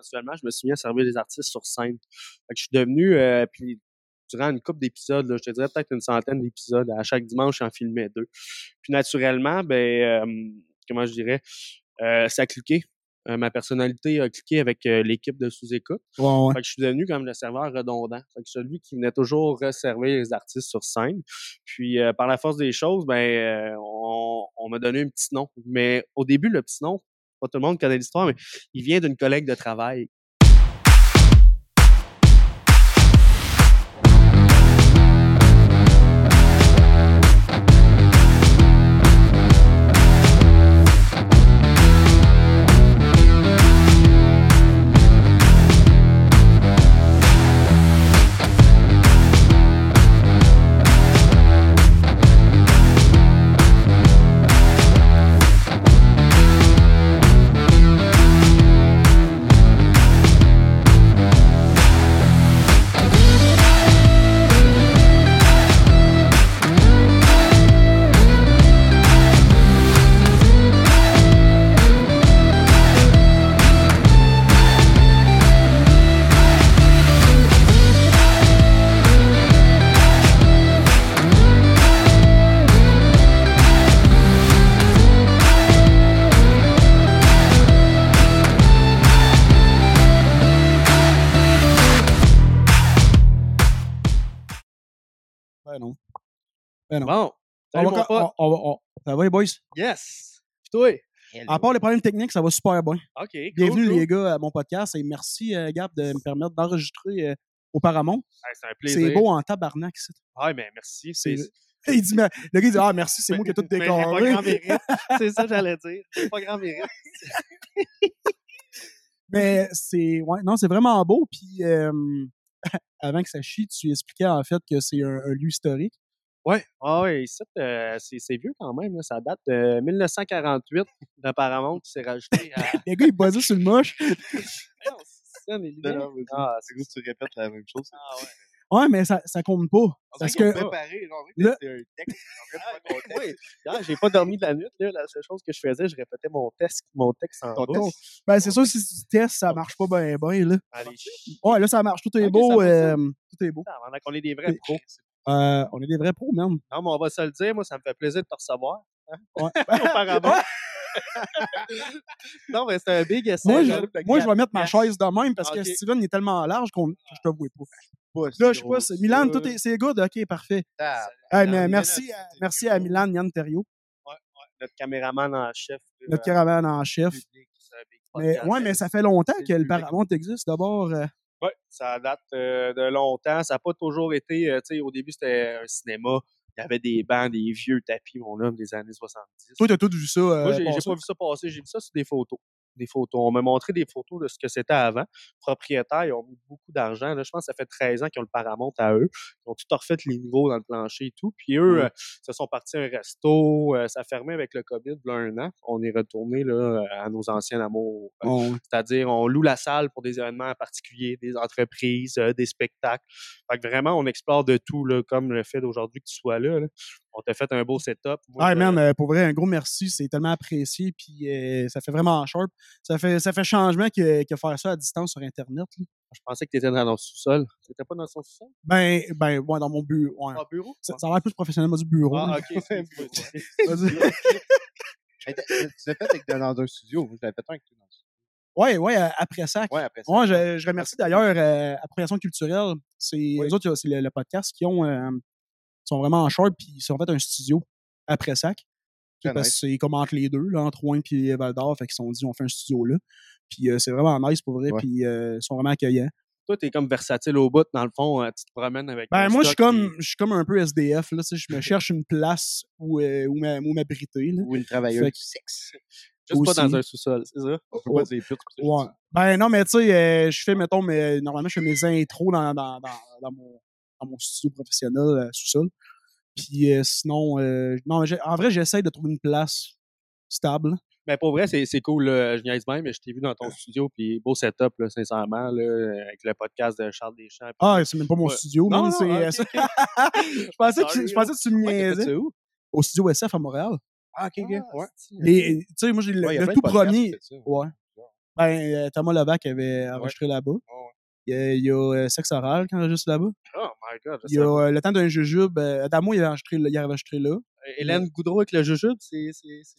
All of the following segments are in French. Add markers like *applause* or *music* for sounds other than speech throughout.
Actuellement, je me suis mis à servir des artistes sur scène. Fait que je suis devenu, euh, puis durant une couple d'épisodes, je te dirais peut-être une centaine d'épisodes, à chaque dimanche, j'en filmais deux. Puis naturellement, ben, euh, comment je dirais, euh, ça a cliqué. Euh, ma personnalité a cliqué avec l'équipe de sous-écoute. Ouais, ouais. Fait que je suis devenu comme le serveur redondant. Fait que celui qui venait toujours resservir les artistes sur scène. Puis par la force des choses, ben on, on m'a donné un petit nom. Mais au début, le petit nom, pas tout le monde connaît l'histoire, mais il vient d'une collègue de travail. Non. Bon, On salut va, mon pote. on- on va- on- ça va, les boys? Yes! Puis toi? À part les problèmes techniques, ça va super bien. OK, cool, Bienvenue, cool. les gars, à mon podcast. Et merci, euh, Gab, de me permettre d'enregistrer euh, au Paramount. Hey, c'est un plaisir. C'est beau en tabarnak, ça. Ah, mais merci. C'est- C'est *laughs* Il dit, mais- le gars, il dit, ah, merci, c'est moi qui ai tout décoré. mérite. *laughs* C'est ça que j'allais dire. C'est pas grand mérite. *laughs* Mais c'est, ouais, non, c'est vraiment beau. Puis, euh, avant que ça chie, tu expliquais en fait que c'est un, un lieu historique. Ouais, ah ouais, euh, c'est vieux quand même. là. Ça date de 1948 de Paramount qui s'est rajouté *laughs* à. Le gars, il basait sur le moche. *laughs* Non, c'est ça, les Non, lumières. non, mais Ah, c'est juste que tu répètes la même chose. Ah ouais. Ouais, mais ça, ça compte pas. On Parce que, *laughs* préparé, genre, oui, là- c'était un texte. En Ah, fait, oui. J'ai pas dormi de la nuit. Là. La seule chose que je faisais, je répétais mon texte, mon texte en texte. ben, c'est sûr, si tu testes, ça marche pas bien, bien, là. Allez, chut. Ouais, là, ça marche. Tout est beau. euh, tout est beau. Avant qu'on est des vrais pros. Euh, on est des vrais pros, même. Non, mais on va se le dire, moi, ça me fait plaisir de te recevoir. hein, Ouais. *laughs* Auparavant. non, mais c'est un big essai. Moi, je, moi, je vais mettre ma chaise de même parce que Steven il est tellement large qu'on, que je te vois pas. Là, je sais pas, c'est. Milan, tout est, c'est good, ok, parfait. Ah, Hey, mais merci, à, merci à Milan Yann Thériault, Notre caméraman en chef. notre caravane en chef. Mais, ouais, mais ça fait longtemps que le public. Paramount existe. D'abord, euh, Oui, ça date euh, de longtemps. Ça n'a pas toujours été, euh, tu sais, au début, c'était un cinéma. Il y avait des bancs, des vieux tapis, mon homme, des années 70. toi, t'as tout vu ça. euh, Moi, j'ai pas vu ça passer. J'ai vu ça sur des photos. Des photos. On m'a montré des photos de ce que c'était avant. Propriétaires, ils ont mis beaucoup d'argent. Là, je pense que ça fait 13 ans qu'ils ont le Paramount à eux. Ils ont tout refait les niveaux dans le plancher et tout. Puis eux, Ouais. euh, se sont partis à un resto. euh, ça fermait avec le COVID, là, un an. On est retourné là, à nos anciens amours. Euh, Bon, c'est-à-dire, on loue la salle pour des événements particuliers, des entreprises, euh, des spectacles. Fait que vraiment, on explore de tout, là, comme le fait d'aujourd'hui que tu sois là. là. On t'a fait un beau setup. Moi, je- man, euh, pour vrai, un gros merci. C'est tellement apprécié. Puis ça fait vraiment sharp. Ça fait, ça fait changement que, que faire ça à distance sur Internet. là. Je pensais que tu étais dans ton sous-sol. Tu pas dans son sous-sol? Ben, ben, ouais, dans mon bureau. Ouais. Bureau? Ça, ça a l'air plus professionnel, moi, du bureau. Ah, ok. Tu l'as fait avec, dans un studio. Je l'avais fait un avec dans un studio. ouais, ouais, euh, après ça. Ouais, après ça. Ouais, je, je remercie d'ailleurs euh, Appropriation culturelle. C'est eux autres, c'est le, le podcast qui ont euh, sont vraiment en short puis ils ont fait un studio après sac. Parce que nice. c'est comme entre les deux, là, entre Rouen et Val d'Or, fait qu'ils se sont dit on fait un studio là. Puis euh, c'est vraiment nice pour vrai, Ouais. puis euh, ils sont vraiment accueillants. Toi, t'es comme versatile au bout, dans le fond. euh, tu te promènes avec. Ben moi je suis comme je suis comme un peu SDF là, je me *laughs* cherche une place où euh, où m'a- où m'abriter là. Ou une travailleuse Fait du sexe. et Juste pas dans un sous-sol, c'est ça? On peut pas dire Ouais. Ben non, mais tu sais, euh, je fais, mettons, mes, normalement, je fais mes intros dans, dans, dans, dans mon, dans mon studio professionnel euh, sous-sol. Puis euh, sinon, euh, non, en vrai, j'essaie de trouver une place stable. Ben pour vrai, c'est cool. là. Je niaise même, mais je t'ai vu dans ton studio, puis beau setup, là, sincèrement, là, avec le podcast de Charles Deschamps. Ah, c'est même pas mon Ouais. studio, Non, non, c'est, ok, euh, *laughs* je, pensais que, tu- je pensais que tu me niaisais. où? Au studio SF à Montréal. Ah, ok, ok. Ouais. Et, tu sais, moi, j'ai le, Ouais, tout premier. Ouais. Ben, Thomas Levac avait enregistré là-bas. Il y a, il y a euh, Sexe Oral qui enregistre là-bas. Oh my god. Il y a euh, Le temps d'un jujube. Euh, Adamo, il avait enregistré, il avait enregistré là. Hélène Goudreau avec le jujube, c'est.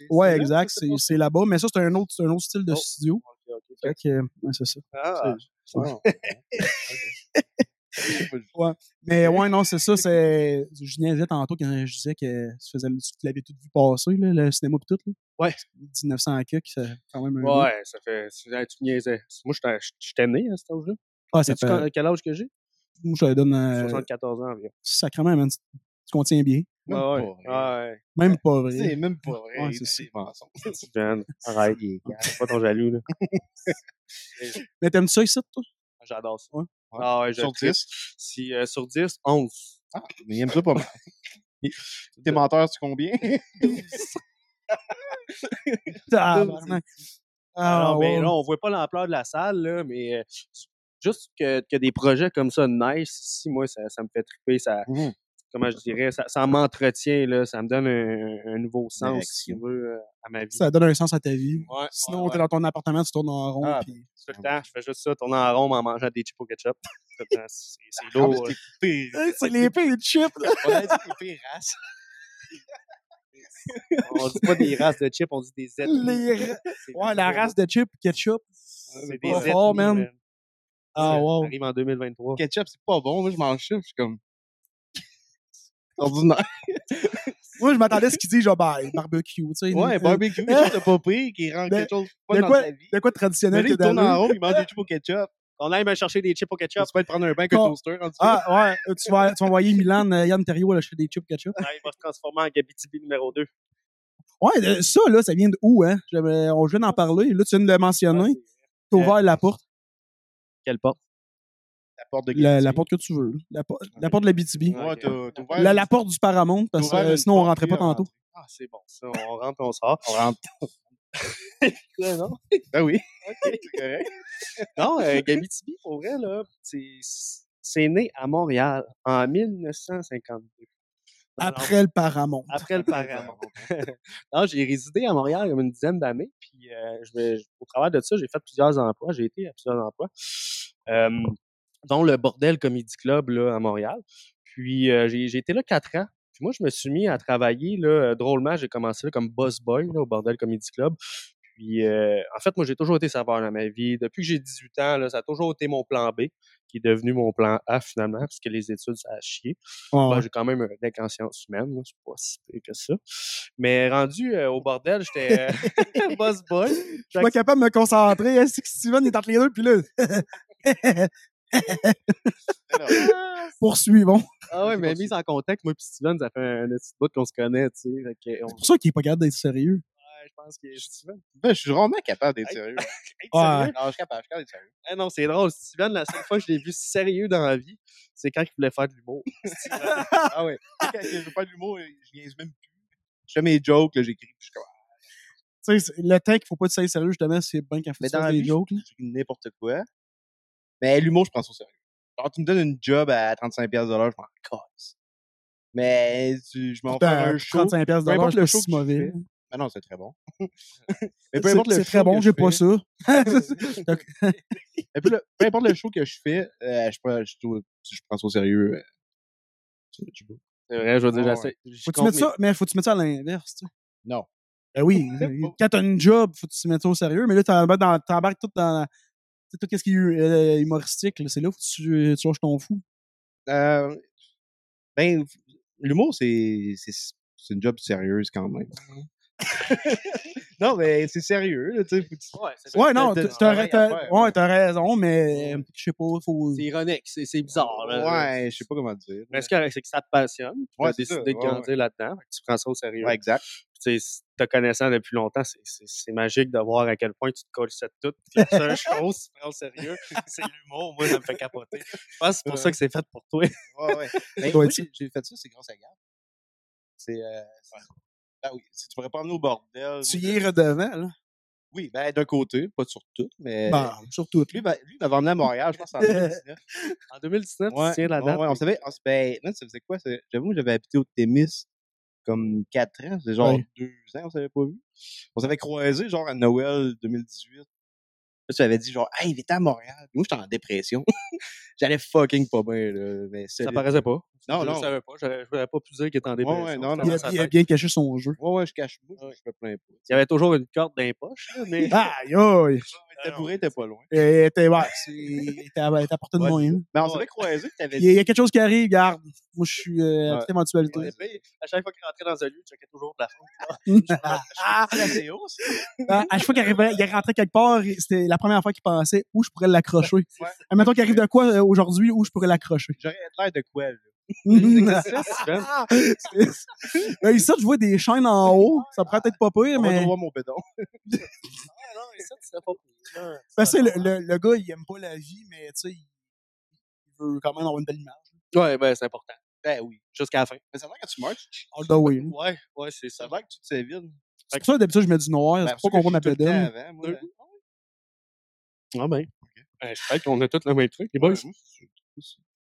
Ouais, exact. C'est là-bas. Mais ça, c'est un autre, un autre style de Oh. studio. Ok, ok. Ouais, c'est ça. Ah, Mais ouais, non, c'est ça. c'est *laughs* Je niaisais tantôt quand je disais que tu, faisais, tu l'avais tout vu passer, là, le cinéma pis tout. Là. Ouais. 1900 à c'est quand même un ouais, ça fait. tu- niaisais. Moi, j'étais- j'étais né à cet âge-là. Ah, fait... quand- quel âge que j'ai? Moi, je te donne euh, 74 ans environ. sacrément, man. Tu, tu contiens bien. Même Ouais, pas ouais. vrai. Ouais. Même pas C'est vrai. même pas vrai. Ouais, c'est c'est mensonges. *laughs* Jeune. Arrête. C'est pas ton jaloux, là. *laughs* Mais t'aimes ça ici, toi? J'adore ça. Ouais. Ah ouais, Sur trippe. 10. Si, euh, sur 10, 11. Ah, mais il aime ça pas mal. *laughs* Tes menteurs, c'est combien? Ah, Alors, mais ouais. là, on voit pas l'ampleur de la salle, là, mais euh, juste que, que des projets comme ça, nice, si moi, ça, ça me fait triper, ça, Mhm. comment je dirais, ça, ça m'entretient, là, ça me donne un, un nouveau sens, si tu veux, euh, à ma vie. Ça donne un sens à ta vie. Ouais, Sinon, ouais, t'es dans ton appartement, tu tournes en rond. Ah, puis- Tout le temps, je fais juste ça, tourner en rond en mangeant des chips au ketchup. *laughs* C'est c'est plus, lourd. Hey, *laughs* C'est les pires chips, là. On a dit les pires races. *laughs* On dit pas des races de chips, on dit des ethnies. Les C'est Ouais, la race de chips ketchup. C'est des fort, man. Ah, Ça wow. arrive en 2023. Ketchup, c'est pas bon. Moi, je mange ça. Je suis comme. ordinaire. *laughs* Moi, je m'attendais à ce qu'ils disent, genre, bah, barbecue, tu sais. Ouais, barbecue, *laughs* quelque chose de pas pire qui rend quelque chose de dans quoi- vie. De quoi de traditionnel que il tourne en rond, il *laughs* mange des chips au ketchup. On aime chercher des chips au ketchup. Tu peux te prendre un bain avec un toaster. Ah, ouais, euh, tu vas, tu vas envoyer Milan, euh, Yann Terriot, acheter des chips ketchup. Ouais, il va se transformer en Gabitibi numéro 2. Ouais, euh, ça, là, ça vient de où, hein? On vient d'en parler. Là, tu viens de le mentionner. T'as ouvert la porte. Quelle porte? La porte de La, la porte que tu veux. La, por- la porte de la BTB. Ouais, t'as t'as ouvert La, porte du Paramount, parce que euh, sinon, on rentrait pas tantôt. Ah, c'est bon, ça. On rentre, on sort. On rentre. *laughs* Ouais, non? *laughs* Ben oui. c'est correct. Non, euh, Gabitibi, pour vrai, là, c'est c'est né à Montréal en 1952. Après le Paramount. Après le Paramount. *laughs* non, j'ai résidé à Montréal comme une dizaine d'années, puis euh, je au travers de ça, j'ai fait plusieurs emplois, j'ai été à plusieurs emplois, euh, dont le Bordel Comedy Club là, à Montréal. Puis euh, j'ai été là quatre ans. Puis moi, je me suis mis à travailler, là, euh, drôlement, j'ai commencé là, comme boss boy là, au Bordel Comedy Club. Puis, euh, en fait, moi, j'ai toujours été saveur dans ma vie. Depuis que j'ai 18 ans, là, ça a toujours été mon plan B, qui est devenu mon plan A finalement, parce que les études, ça a chié. Ouais. j'ai quand même un deck en sciences humaines, c'est pas si pire que ça. Mais rendu euh, au bordel, j'étais euh, *laughs* boss boy. Je suis pas capable de me concentrer. Est-ce que Steven est entre les deux? Puis là, *laughs* *laughs* poursuivons. Ah ouais, mais mise en contexte, moi et Steven, ça fait un petit bout qu'on se connaît, tu sais. C'est pour ça qu'il est pas capable d'être sérieux. Je pense que Steven. ben, je suis vraiment capable d'être Hey. sérieux. *laughs* Hey, Ouais. sérieux? Non, je suis capable, je suis capable d'être sérieux. Ah non, c'est drôle. Steven, la seule fois que je l'ai vu sérieux dans la vie, c'est quand il voulait faire de l'humour. *laughs* *laughs* Ah ouais. Quand je veux faire de l'humour, je niaise même plus. Je fais mes jokes, là, j'écris. Je suis comme, Tu sais, c'est- le temps qu'il faut pas être sérieux, justement, c'est bien fait dans la des jokes. n'importe quoi. Mais l'humour, je prends ça au sérieux. Alors, tu me donnes une job à 35$ de l'heure, je m'en casse. Mais tu, je m'en fais un show. 35 pièces peu importe c'est le pas show tu mauvais. Fais. Ah non, c'est très bon. Mais peu C'est importe le c'est show très bon, que j'ai je pas fais- ça. *laughs* Mais peu, peu importe le show que je fais, euh, je, prends- je, je prends ça au sérieux. euh, tu- tu. C'est vrai, je veux dire, j'essaie. je Faut-tu compte mettre ça, mais faut-tu mettre ça à l'inverse, tu sais? Non. Ben oui, *laughs* quand t'as une job, faut que tu te mettes ça au sérieux, mais là, t'embarques dans- t'embarques tout dans, tu sais, tout ce qui est euh, humoristique, là, c'est là où tu, tu lâches ton fou. Euh, ben, l'humour, c'est, c'est, c'est une job sérieuse quand même. *laughs* non, mais c'est sérieux, là, tu sais. que Ouais, c'est Ouais, non, t'as- raison, mais je sais pas, faut. C'est ironique, c'est bizarre. là. Ouais, je sais pas comment dire. Mais ce qui correct, c'est que ça te passionne. Tu Ouais, as décidé de grandir là-dedans. que Tu prends ça au sérieux. Ouais, exact. Tu sais, te connaissant depuis longtemps, c'est- magique de voir à quel point tu te colles cette toute. La seule *laughs* chose que tu prends au sérieux, *laughs* c'est l'humour. Moi, ça me fait capoter. Je pense que c'est pour ça que c'est fait pour toi. Ouais, ouais. Être j'ai, fait ça, c'est grâce à Gab. C'est, euh, c'est- ah oui, si tu pourrais pas emmener au bordel. Tu y es redevant, là. Oui, ben, d'un côté, pas sur tout, mais. Ben, surtout. Lui, ben, lui, il m'avait emmené à Montréal, je pense, en 2019. *laughs* En 2019, Ouais, tu tiens la date. ouais, on savait, on, ben, non, ça faisait quoi? J'avoue, j'avais habité au Témis comme 4 ans, c'est genre Ouais. 2 ans, on s'avait pas vu. On s'avait croisé genre à Noël 2018. Là, tu m'avais dit genre, hey, viens à Montréal. Moi, j'étais en dépression. *laughs* J'allais fucking pas bien, là. Mais Ça paraissait pas. Non, je le savais pas. Je voulais pas pu dire qu'il était en dépression. ouais, non, non. Il a, il bien caché son jeu. Ouais, ouais, je cache. Moi, je me plains pas. Il y avait toujours une corde dans les poches, mais. *laughs* Aïe, aïe! Le tabouret était pas loin. Euh, t'es- ouais, était à, il était à portée de Ouais, hein. Mais on Ouais. s'avait croisé, t'avais Il y, a, y quelque chose qui arrive, garde. Moi, je suis euh, à Ouais. toute éventualité. Ouais, à chaque fois qu'il rentrait dans un lieu, il checkait toujours de la faute. Ah, *laughs* *laughs* C'est assez haut, ça. à chaque fois qu'il arrivait, il rentrait quelque part, c'était la première fois qu'il pensait où je pourrais l'accrocher. Ouais. Admettons qu'il arrive de quoi euh, aujourd'hui, où je pourrais l'accrocher. J'aurais l'air de quoi, là? C'est- *laughs* *laughs* Ben, ici, je vois des chaînes en haut. Ça pourrait être pas pire, On va mais. voir mon béton. Ah *laughs* non, mais ça, pas pire. Ben, c'est le, le, le gars, il aime pas la vie, mais tu sais, il, veut quand même avoir une belle image. Ouais, ben, c'est important. Ben oui. Jusqu'à la fin. Mais ça va quand tu marches. The way. Ouais, ouais, c'est Ça va que tu te sais vide. C'est pour ça, d'habitude, je mets du noir. Ben, c'est pour pas qu'on voit ma pédale. Ah ben. Ben, je crois qu'on a tous le même truc, les boys.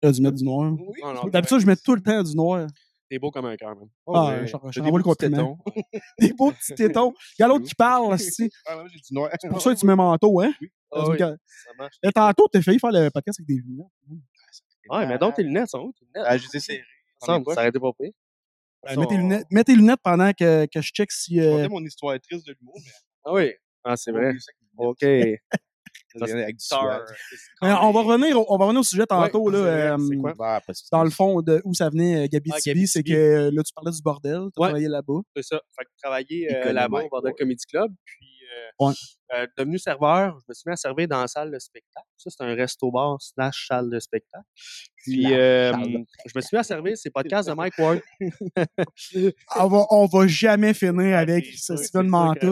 C'est- J'ai dû mettre du noir. Oui, Non, non, D'habitude, je mets tout le temps du noir. T'es beau comme un cœur, man. Ah, ouais. je- je t'envoie des le beaux petits compliment. tétons. *laughs* Des beaux petits *laughs* tétons. Il y a l'autre qui parle, c'est *laughs* Ah, moi, j'ai du noir. pour ça que tu mets manteau, hein? Ah Dans une oui, ça marche. Et tantôt, t'as failli faire le podcast avec des lunettes. Ouais, mais donc tes lunettes sont où, tes lunettes? Ah, je les ai serrées. Ça aurait été pas pire. Ben, mets, tes lunettes, mets tes lunettes pendant que, que je check si. Euh, mon histoire triste de l'humour, mais. Ah oui. Ah, c'est vrai. OK. Avec du Star. swag. mais on, va revenir, au- on va revenir au sujet tantôt. Ouais, là, euh, quoi? Bah, dans le fond, de où ça venait, euh, Gabi Ah, TV, c'est que euh, là, tu parlais du bordel. Tu Ouais. travaillais là-bas. C'est ça. Fait que travailler euh, là-bas au Bordel. Comedy Club. Puis, Ouais. euh, devenu serveur, je me suis mis à servir dans la salle de spectacle. Ça, c'est un resto-bar slash salle de spectacle. Puis, euh, je me suis mis à servir ces podcasts de Mike Ward. *laughs* On va, on va jamais finir avec C'est ce Steven que Manta.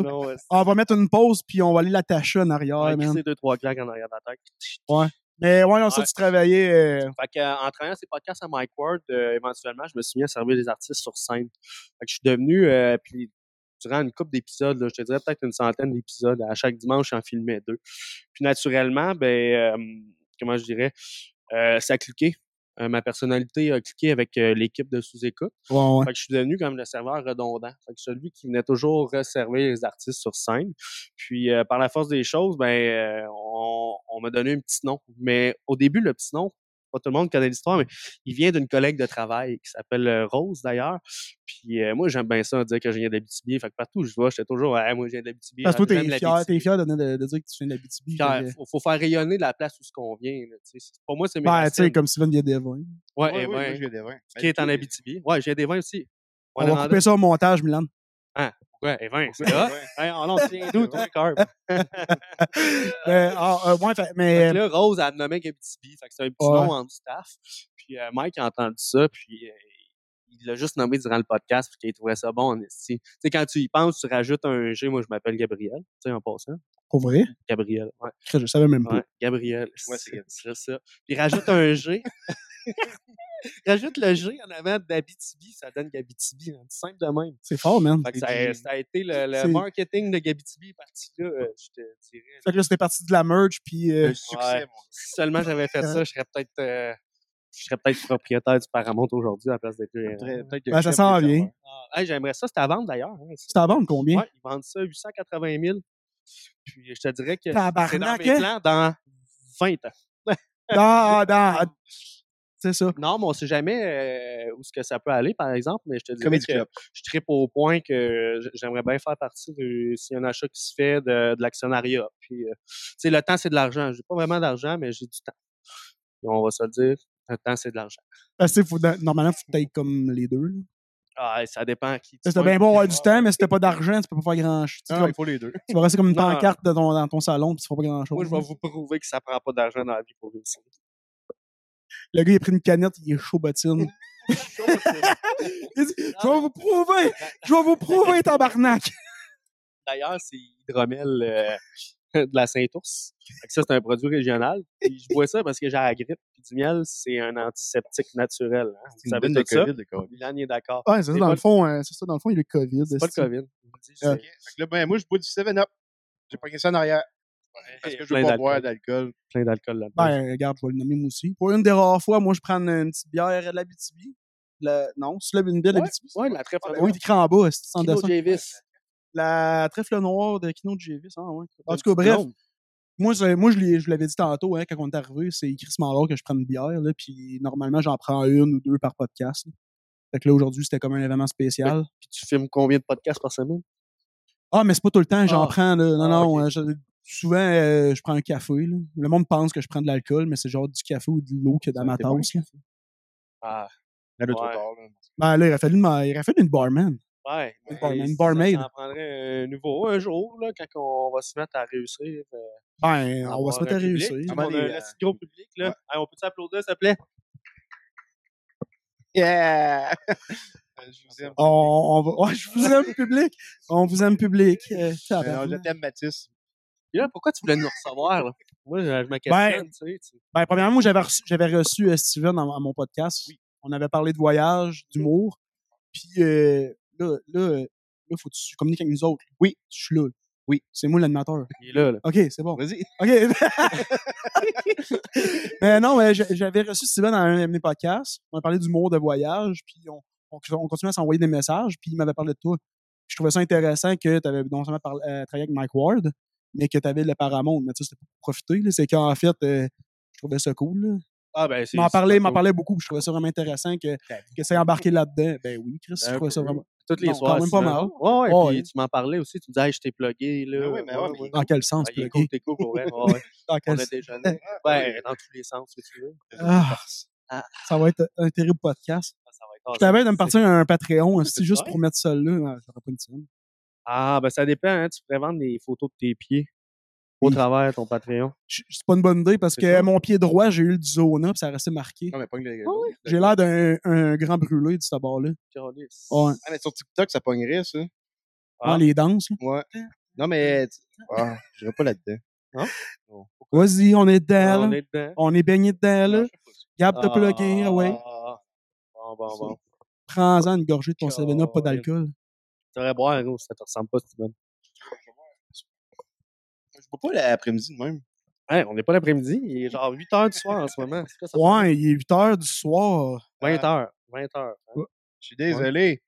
On va mettre une pause, puis on va aller l'attacher en arrière, Ouais, man. deux, trois claques en arrière de la tête. Mais ouais, non, ça, Ouais. tu travaillais. euh, Fait que, euh, en travaillant ces podcasts à Mike Ward, euh, éventuellement, je me suis mis à servir des artistes sur scène. Fait que je suis devenu, euh, puis durant une couple d'épisodes, je te dirais peut-être une centaine d'épisodes, à chaque dimanche, j'en filmais deux. Puis naturellement, ben, comment je dirais, euh, ça a cliqué. Euh, ma personnalité a cliqué avec euh, l'équipe de sous-écoute. Ouais, ouais. Fait que je suis devenu comme le serveur redondant. Fait que celui qui venait toujours resservir les artistes sur scène. Puis euh, par la force des choses, ben on, on m'a donné un petit nom. Mais au début, le petit nom, pas tout le monde connaît l'histoire, mais il vient d'une collègue de travail qui s'appelle euh, Rose d'ailleurs. Puis euh, moi, j'aime bien ça dire que je viens d'Abitibi. Fait que partout où je vais, j'étais toujours ah, moi je viens d'Abitibi. Parce que toi, t'es fier, l'Abitibi. t'es fier de, de, de dire que tu viens BTB. Fier. Faut, faut faire rayonner la place où ce qu'on vient. là, Pour moi, c'est mes Ben, tu sais, comme Steven Viedevin. Ouais, Ouais, et ouais, ben, moi, je viens des vins. qui est en Abitibi. Ouais, j'ai des vins aussi. On va couper ça au montage, Milan. Ouais, et 20, c'est. Hey, oh non, tu viens d'où, toi, Carb? *laughs* *laughs* Euh, ah, euh, ouais, fait- Fait mais que là, Rose, elle me nommait Gabitibi. Fait que c'est un petit Ouais. nom en staff. Puis euh, Mike a entendu ça, puis euh, il l'a juste nommé durant le podcast, puis il trouvait ça bon en esti. Tu sais, quand tu y penses, tu rajoutes un G. Moi, je m'appelle Gabriel, tu sais, en passant. pour vrai, Gabriel, ouais. je savais même pas. Ouais, Gabriel. Ouais, c'est c'est ça. Puis rajoute un G. *laughs* *laughs* rajoute le G en avant d'Abitibi, ça donne Gabitibi. hein, simple de même. C'est fort, man. Fait que ça, a, ça a été le, marketing de Gabitibi parti là, euh, je te dirais. Fait que là, c'était parti de la merge, puis euh, Le succès, Ouais. Si seulement j'avais fait ça, je serais peut-être euh, je serais peut-être propriétaire du Paramount aujourd'hui à la place d'être. euh, Ben, ça s'en vient. ah, hey, J'aimerais ça, c'est à vendre d'ailleurs. hein, c'est à vendre combien? Ouais, ils vendent ça 880 000. Puis je te dirais que c'est dans mes hein? plans dans 20 ans. Dans, dans, *laughs* c'est ça. Non, mais on sait jamais euh, où ce que ça peut aller, par exemple, mais je te Comedy que je tripe au point que j'aimerais bien faire partie de s'il y a un achat qui se fait de, de l'actionnariat. Puis, euh, tu sais, le temps, c'est de l'argent. J'ai pas vraiment d'argent, mais j'ai du temps. On va se le dire, le temps, c'est de l'argent. Parce que, faut, normalement, faut être comme les deux. là. Ah, ça dépend à qui. tu C'était bien bon avoir du temps, mais si t'as pas d'argent, tu peux pas faire grand chose. Tu, Ah, il faut les deux. tu vas rester comme une pancarte dans ton, dans ton salon, puis tu feras pas grand chose. Moi, je vais vous prouver que ça prend pas d'argent dans la vie pour réussir. Le gars, il a pris une canette, il est chaud bottine. *laughs* il dit, je vais vous prouver! Je vais vous prouver, tabarnak! D'ailleurs, c'est Hydromel euh, de la Saint-Ours. Ça, c'est un produit régional. Puis je bois ça parce que j'ai la grippe. Puis du miel, c'est un antiseptique naturel. Hein. Vous C'est une savez de ça? COVID, le COVID. Milan est d'accord. Ouais, c'est ça, dans pas le fond, euh, c'est ça, dans le fond, il y a le COVID. C'est pas le. COVID. Là, ben, moi, je bois du 7-Up. J'ai pogné ça en arrière. Parce que je plein veux pas boire d'alcool. Plein d'alcool là-dedans. Ben, regarde, je vais le nommer moi aussi. Pour une des rares fois, moi, je prends une, une petite bière de la BTB. La... Non, c'est là une bière de la BTB. ouais, la trèfle Oui, écrit en bas, c'est sans. Javis. La trèfle noire de Kino de Jévis, hein, ouais. En tout cas, bref. Moi, moi je l'avais dit tantôt, hein, quand on est arrivé, c'est crissement rare que je prenne une bière, là, puis normalement, j'en prends une ou deux par podcast. là. Fait que là, aujourd'hui, c'était comme un événement spécial. Puis tu filmes combien de podcasts par semaine? Ah, mais c'est pas tout le temps, j'en Ah. prends, là. Non, Ah, non, euh, je- souvent, euh, je prends un café, là. Le monde pense que je prends de l'alcool, mais c'est genre du café ou de l'eau que dans Ça, ma tasse. Ah, Là, le trop tard, là. Ben là, il aurait fallu une, il aurait fallu une barman. ouais. Une barmaid, une ça, barmaid. Ça en prendrait un nouveau un jour, là, quand on va se mettre à réussir. euh, Ben, on va se mettre à public. réussir. Ah, On ben, a un euh, assez gros public, là. ouais. Hey, on peut s'applaudir, s'il te plaît? Yeah! *laughs* je vous aime. On, on va... ouais, je vous aime, public. On vous aime, public. Euh, tabarnak. je t'aime, Mathis. Là, pourquoi tu voulais nous recevoir, là? Moi, je, je me questionne, tu sais. tu- Ben, premièrement, moi, j'avais reçu, j'avais reçu euh, Steven à, à mon podcast. On avait parlé de voyage, d'humour. Puis euh, là, là, là, faut que tu communiques avec nous autres. Oui, je suis là. Oui, c'est moi l'animateur. Il est là, là. OK, c'est bon. Vas-y. OK. *laughs* mais non, mais j'a- j'avais reçu Steven dans un de mes podcasts. On a parlé d'humour, de voyage, puis on, on, on continuait à s'envoyer des messages, puis il m'avait parlé de toi. Je trouvais ça intéressant que tu avais non seulement parlé- euh, travaillé avec Mike Ward, mais que tu avais le Paramount. Mais tu sais, c'était pour profiter. là. C'est qu'en fait, euh, je trouvais ça cool. Là. Ah, ben, c'est. Il m'en parlait, cool. parlait beaucoup. puis Je trouvais ça vraiment intéressant que, que ça ait embarqué là-dedans. Ben oui, Chris, je Un trouvais ça vraiment. Toutes les Non, soirs. quand même pas mal. Ouais, ouais. Ouais. Puis tu m'en parlais aussi. Tu me disais, hey, je t'ai plugué, là. Ah oui, mais ouais, mais Dans quel sens, Ah, est plugué? cool, t'es cool pour vrai. *laughs* Ouais, ouais. Dans On quel a sens? déjeuné. *laughs* Ben, dans tous les sens, si tu veux. Ah, Ah. ça va être un terrible podcast. Ah, ça va être Je t'avais de me partir un Patreon, *laughs* juste pour mettre ça là. Non, ça pas une scène. Ah, ben, ça dépend, hein. Tu pourrais vendre des photos de tes pieds au Oui. travers ton Patreon. C'est pas une bonne idée parce que ça. mon pied droit, j'ai eu le Zona, puis ça restait marqué. Non, mais pas le J'ai l'air d'un un grand brûlé de ce bord-là. Ouais. Ah, mais sur TikTok, ça pognerait, ça. Ah. Ouais, les danses. là. Ouais. Non, mais. tu- Ah, je dirais pas là-dedans. Vas-y, on est dedans, Ah, là. on est dedans. On est baigné dedans, là. Gab plugger, ah ouais. Ah, Bon, bon, bon. Prends-en une gorgée de ton 7-Up, pas d'alcool. Tu devrais boire, gros, ça te ressemble pas, Steven. Je bois pas l'après-midi de même. Hey, on n'est pas l'après-midi, il est genre 8 h du soir en ce moment. C'est quoi ça? Ouais, il est 8 heures du soir. 20 h 20 h Je suis désolé.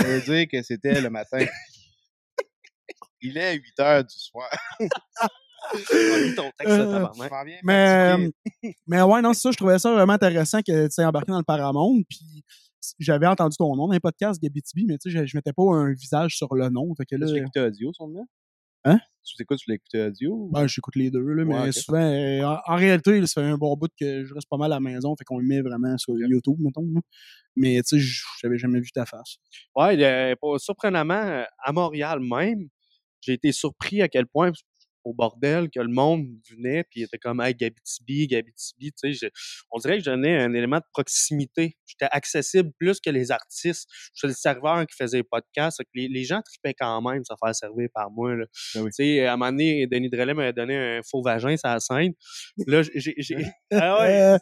Je veux dire que c'était le matin. *laughs* Il est 8 heures du soir. ton texte, Euh, Mais, euh, mais ouais, non, c'est ça, je trouvais ça vraiment intéressant que tu embarqué dans le Paramount. Puis j'avais entendu ton nom dans un podcast, Gabitibi, mais tu sais, je, je mettais pas un visage sur le nom. Fait que là, Tu l'écoutais audio, son nom? Hein? Tu t'écoutes, tu l'écoutais audio? ben, j'écoute les deux, là, mais souvent, euh, en, en réalité, là, ça fait un bon bout que je reste pas mal à la maison, fait qu'on le met vraiment sur YouTube, mettons. là. Mais tu sais, j'avais jamais vu ta face. Ouais, euh, surprenamment, euh, à Montréal même, j'ai été surpris à quel point, au bordel, que le monde venait, puis il était comme, hey, Gabitibi, Gabitibi, tu sais, on dirait que donnais un élément de proximité. J'étais accessible plus que les artistes. J'étais le serveur qui faisait les podcasts, les, les gens tripaient quand même se faire servir par moi, là. Ben oui. Tu sais, à un moment donné, Denis Drelet m'avait donné un faux vagin sur la scène. Là, j'ai... *laughs* Ah ouais! Euh,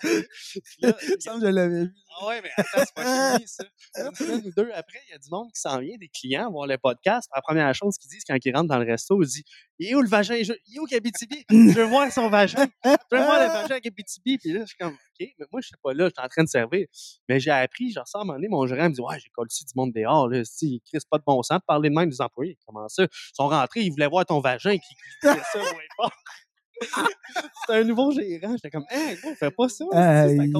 Là, *laughs* il me semble que je l'avais vu. Ah ouais, mais attends, c'est pas fini, ça. *laughs* Une semaine *laughs* ou deux après, il y a du monde qui s'en vient, des clients, voir le podcast. La première chose qu'ils disent quand ils rentrent dans le resto, ils disent Il est où le vagin? Je- Il est où Gabitibi Je veux voir son vagin. Je veux voir le vagin à Gabitibi. Puis là, je suis comme OK, mais moi, je suis pas là, je suis en train de servir. Mais j'ai appris, je ressors à un moment donné, mon gérant me dit Ouais, j'ai collé du monde dehors, là. Si, ils crissent pas de bon sens de parler de même des employés. Comment ça? Ils sont rentrés, ils voulaient voir ton vagin qui ça, ouais, pas. *laughs* C'était un nouveau gérant. J'étais comme, hey, gros, fais pas ça. Aïe,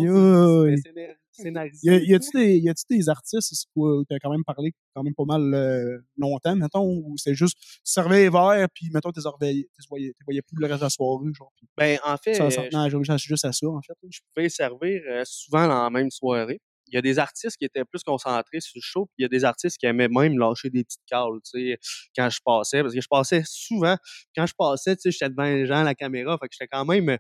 scénarisé. Y a-tu des, y a-tu des artistes où tu as quand même parlé quand même pas mal euh, longtemps, mettons, ou c'est juste tu servais les verres, puis mettons, tu les voyais, t'es voyais plus le reste de la soirée, genre. puis Ben, en fait, ça, euh, ça, non, je- juste à ça, en fait. je pouvais servir euh, souvent dans la même soirée. Il y a des artistes qui étaient plus concentrés sur le show, puis il y a des artistes qui aimaient même lâcher des petites cales, tu sais, quand je passais, parce que je passais souvent, quand je passais, tu sais, j'étais devant les gens à la caméra, fait que j'étais quand même, euh,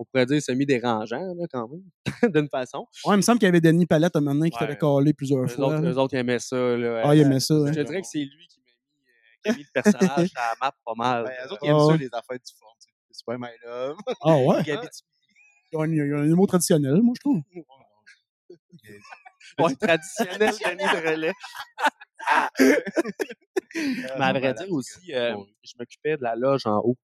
on pourrait dire, semi-dérangeant, là, quand même, *laughs* d'une façon. Ouais, il me semble qu'il y avait Denis Palette un moment donné qui Ouais. t'avait collé plusieurs fois. autres, là. eux autres, ils aimaient ça, là. Ah, il euh, aimait ça, hein. Je dirais que c'est lui qui m'a mis, euh, qui a mis le *laughs* personnage à la map pas mal. Ben, eux autres, Ah, ils aiment ça, les affaires du fond. super my love. Ah ouais? Il y a un, il y a un humour traditionnel, moi, je trouve. Ouais, *laughs* traditionnel, Denis de relais. Mais à vrai dire aussi, euh, je m'occupais de la loge en haut.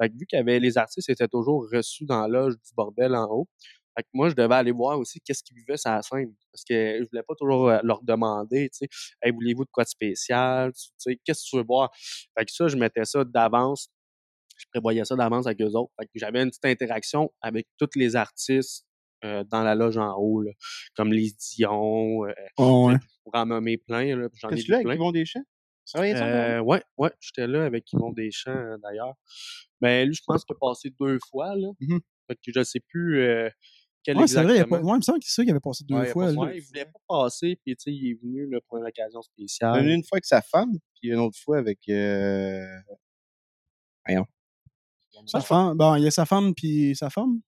Fait que vu qu'il y avait les artistes étaient toujours reçus dans la loge du bordel en haut, fait que moi, je devais aller voir aussi qu'est-ce qu'ils vivaient sur la scène. Parce que je voulais pas toujours euh, leur demander, tu sais, hey, voulez-vous de quoi de spécial? Tu sais, qu'est-ce que tu veux boire? Fait que ça, je mettais ça d'avance je prévoyais ça d'avance avec eux autres. Fait que j'avais une petite interaction avec tous les artistes euh, dans la loge en haut, là, comme les Dion, euh, Oh, ouais. pour en nommer plein. là, J'en ai plein. Travaillais ensemble? Euh, ouais, ouais, j'étais là avec Yvon Deschamps, euh, d'ailleurs. Mais lui, je pense qu'il a passé deux fois, là. Mhm. Fait que je sais plus euh, quel Ouais, c'est vrai, il, a pas... exactement. ouais, il me semble que c'est ça qu'il avait passé deux Ouais, il a fois. là. Il voulait pas passer, puis tu sais, il est venu là, pour une occasion Il est spéciale. venu une fois avec sa femme, puis une autre fois avec. Euh... Sa femme, bon, il y a sa femme puis sa femme?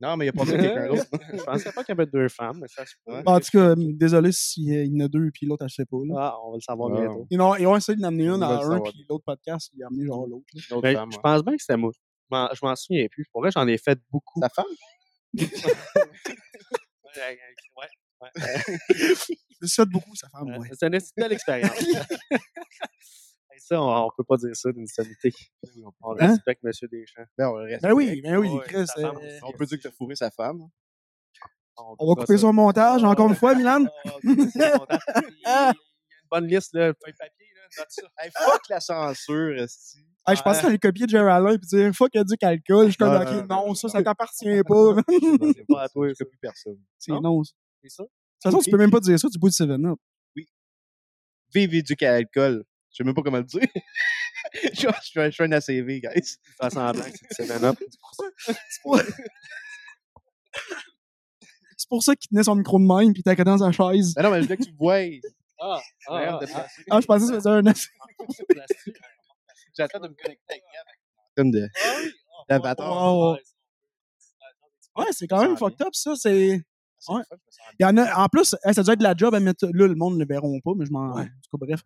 Non, mais il a passé quelqu'un d'autre. *laughs* je pensais pas qu'il y avait deux femmes, mais ça se peut. Ouais. Bon, en tout cas, désolé s'il y en a deux puis l'autre, elle se fait pas. Là. Ah, on va le savoir Ah. bientôt. Ils, ont, ils ont essayé d'en amener une à un, puis l'autre podcast, il a amené genre l'autre. Ben, je pense bien que c'était moi. Je m'en- Je m'en souviens plus. Pour vrai, j'en ai fait beaucoup. Sa femme? *laughs* Ouais, ouais. *laughs* Je fait beaucoup, sa femme, Euh, ouais. C'est une belle expérience. Ça, on, on peut pas dire ça d'une sommité. On Hein? respecte M. Deschamps. Ben, on respecte. Ben oui, ben oui, Ouais, Chris. sa femme euh, aussi. On peut dire que t'as fourré sa femme. on va couper son montage encore une fois, Milan. Ah, ok, c'est content. Il y a une bonne liste, là, feuille de papier, là, note ça. Hey, fuck la censure, esti. Hey, je pensais que t'allais copier Jerry Allen et dire fuck, il a dit calcul. Je suis comme, Non, ok, non, ça, ça t'appartient *laughs* pas. c'est pas à toi, je *laughs* ça. copie personne. C'est Non? non. De toute C'est ça? façon, tu peux même pas dire ça, tu bois du 7-Up. Vive éduqué à l'alcool. Je sais même pas comment le dire. *laughs* je, je, je fais un ACV, guys. Fais semblant que c'est du 7-Up. C'est pour... *laughs* C'est pour ça qu'il tenait son micro de même puis il était dans sa chaise. Ben non, mais je voulais que tu vois. *laughs* Ah, ah, ah. Ah, je pensais que ça faisait un plastique. J'attends de me connecter avec. Comme de. Ah ah. Oh, ouais, Ouais, c'est quand même fucked up, ça. C'est. Ouais. je Il y en a, en plus, ça doit être de la job à mettre. Là, le monde ne le verront pas, mais je m'en. En tout cas, bref.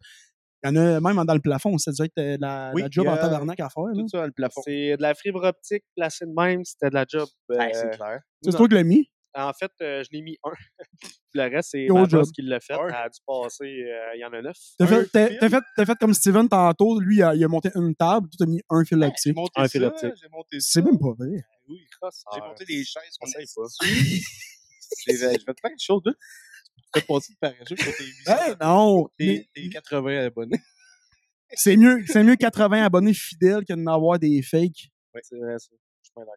Il y en a même dans le plafond, ça doit être euh, la, Oui, la job y en a- tabarnak à faire. là. Tout ça, le plafond. C'est de la fibre optique placée de même, c'était de la job. euh, Ouais, c'est clair. C'est toi qui l'as mis? En fait, euh, je l'ai mis un. *laughs* Le reste, c'est ma boss qui l'a fait. Un. Elle a dû passer, euh, il y en a neuf. T'as fait, t'as- fil. t'as fait, t'as fait comme Steven tantôt. Lui, il a, il a monté une table, toi, t'as mis un fil J'ai optique. monté Un ça, fil optique. j'ai monté ça. C'est même pas vrai. Oui, Crosseur. j'ai monté des chaises qu'on est pas. dessus. *laughs* J'ai fait plein de choses, peux passer de parachute pour tes 800 Hey, non! tes, tes 80 abonnés. *laughs* C'est mieux, c'est mieux 80 abonnés fidèles que d'en avoir des fakes. C'est vrai, ça.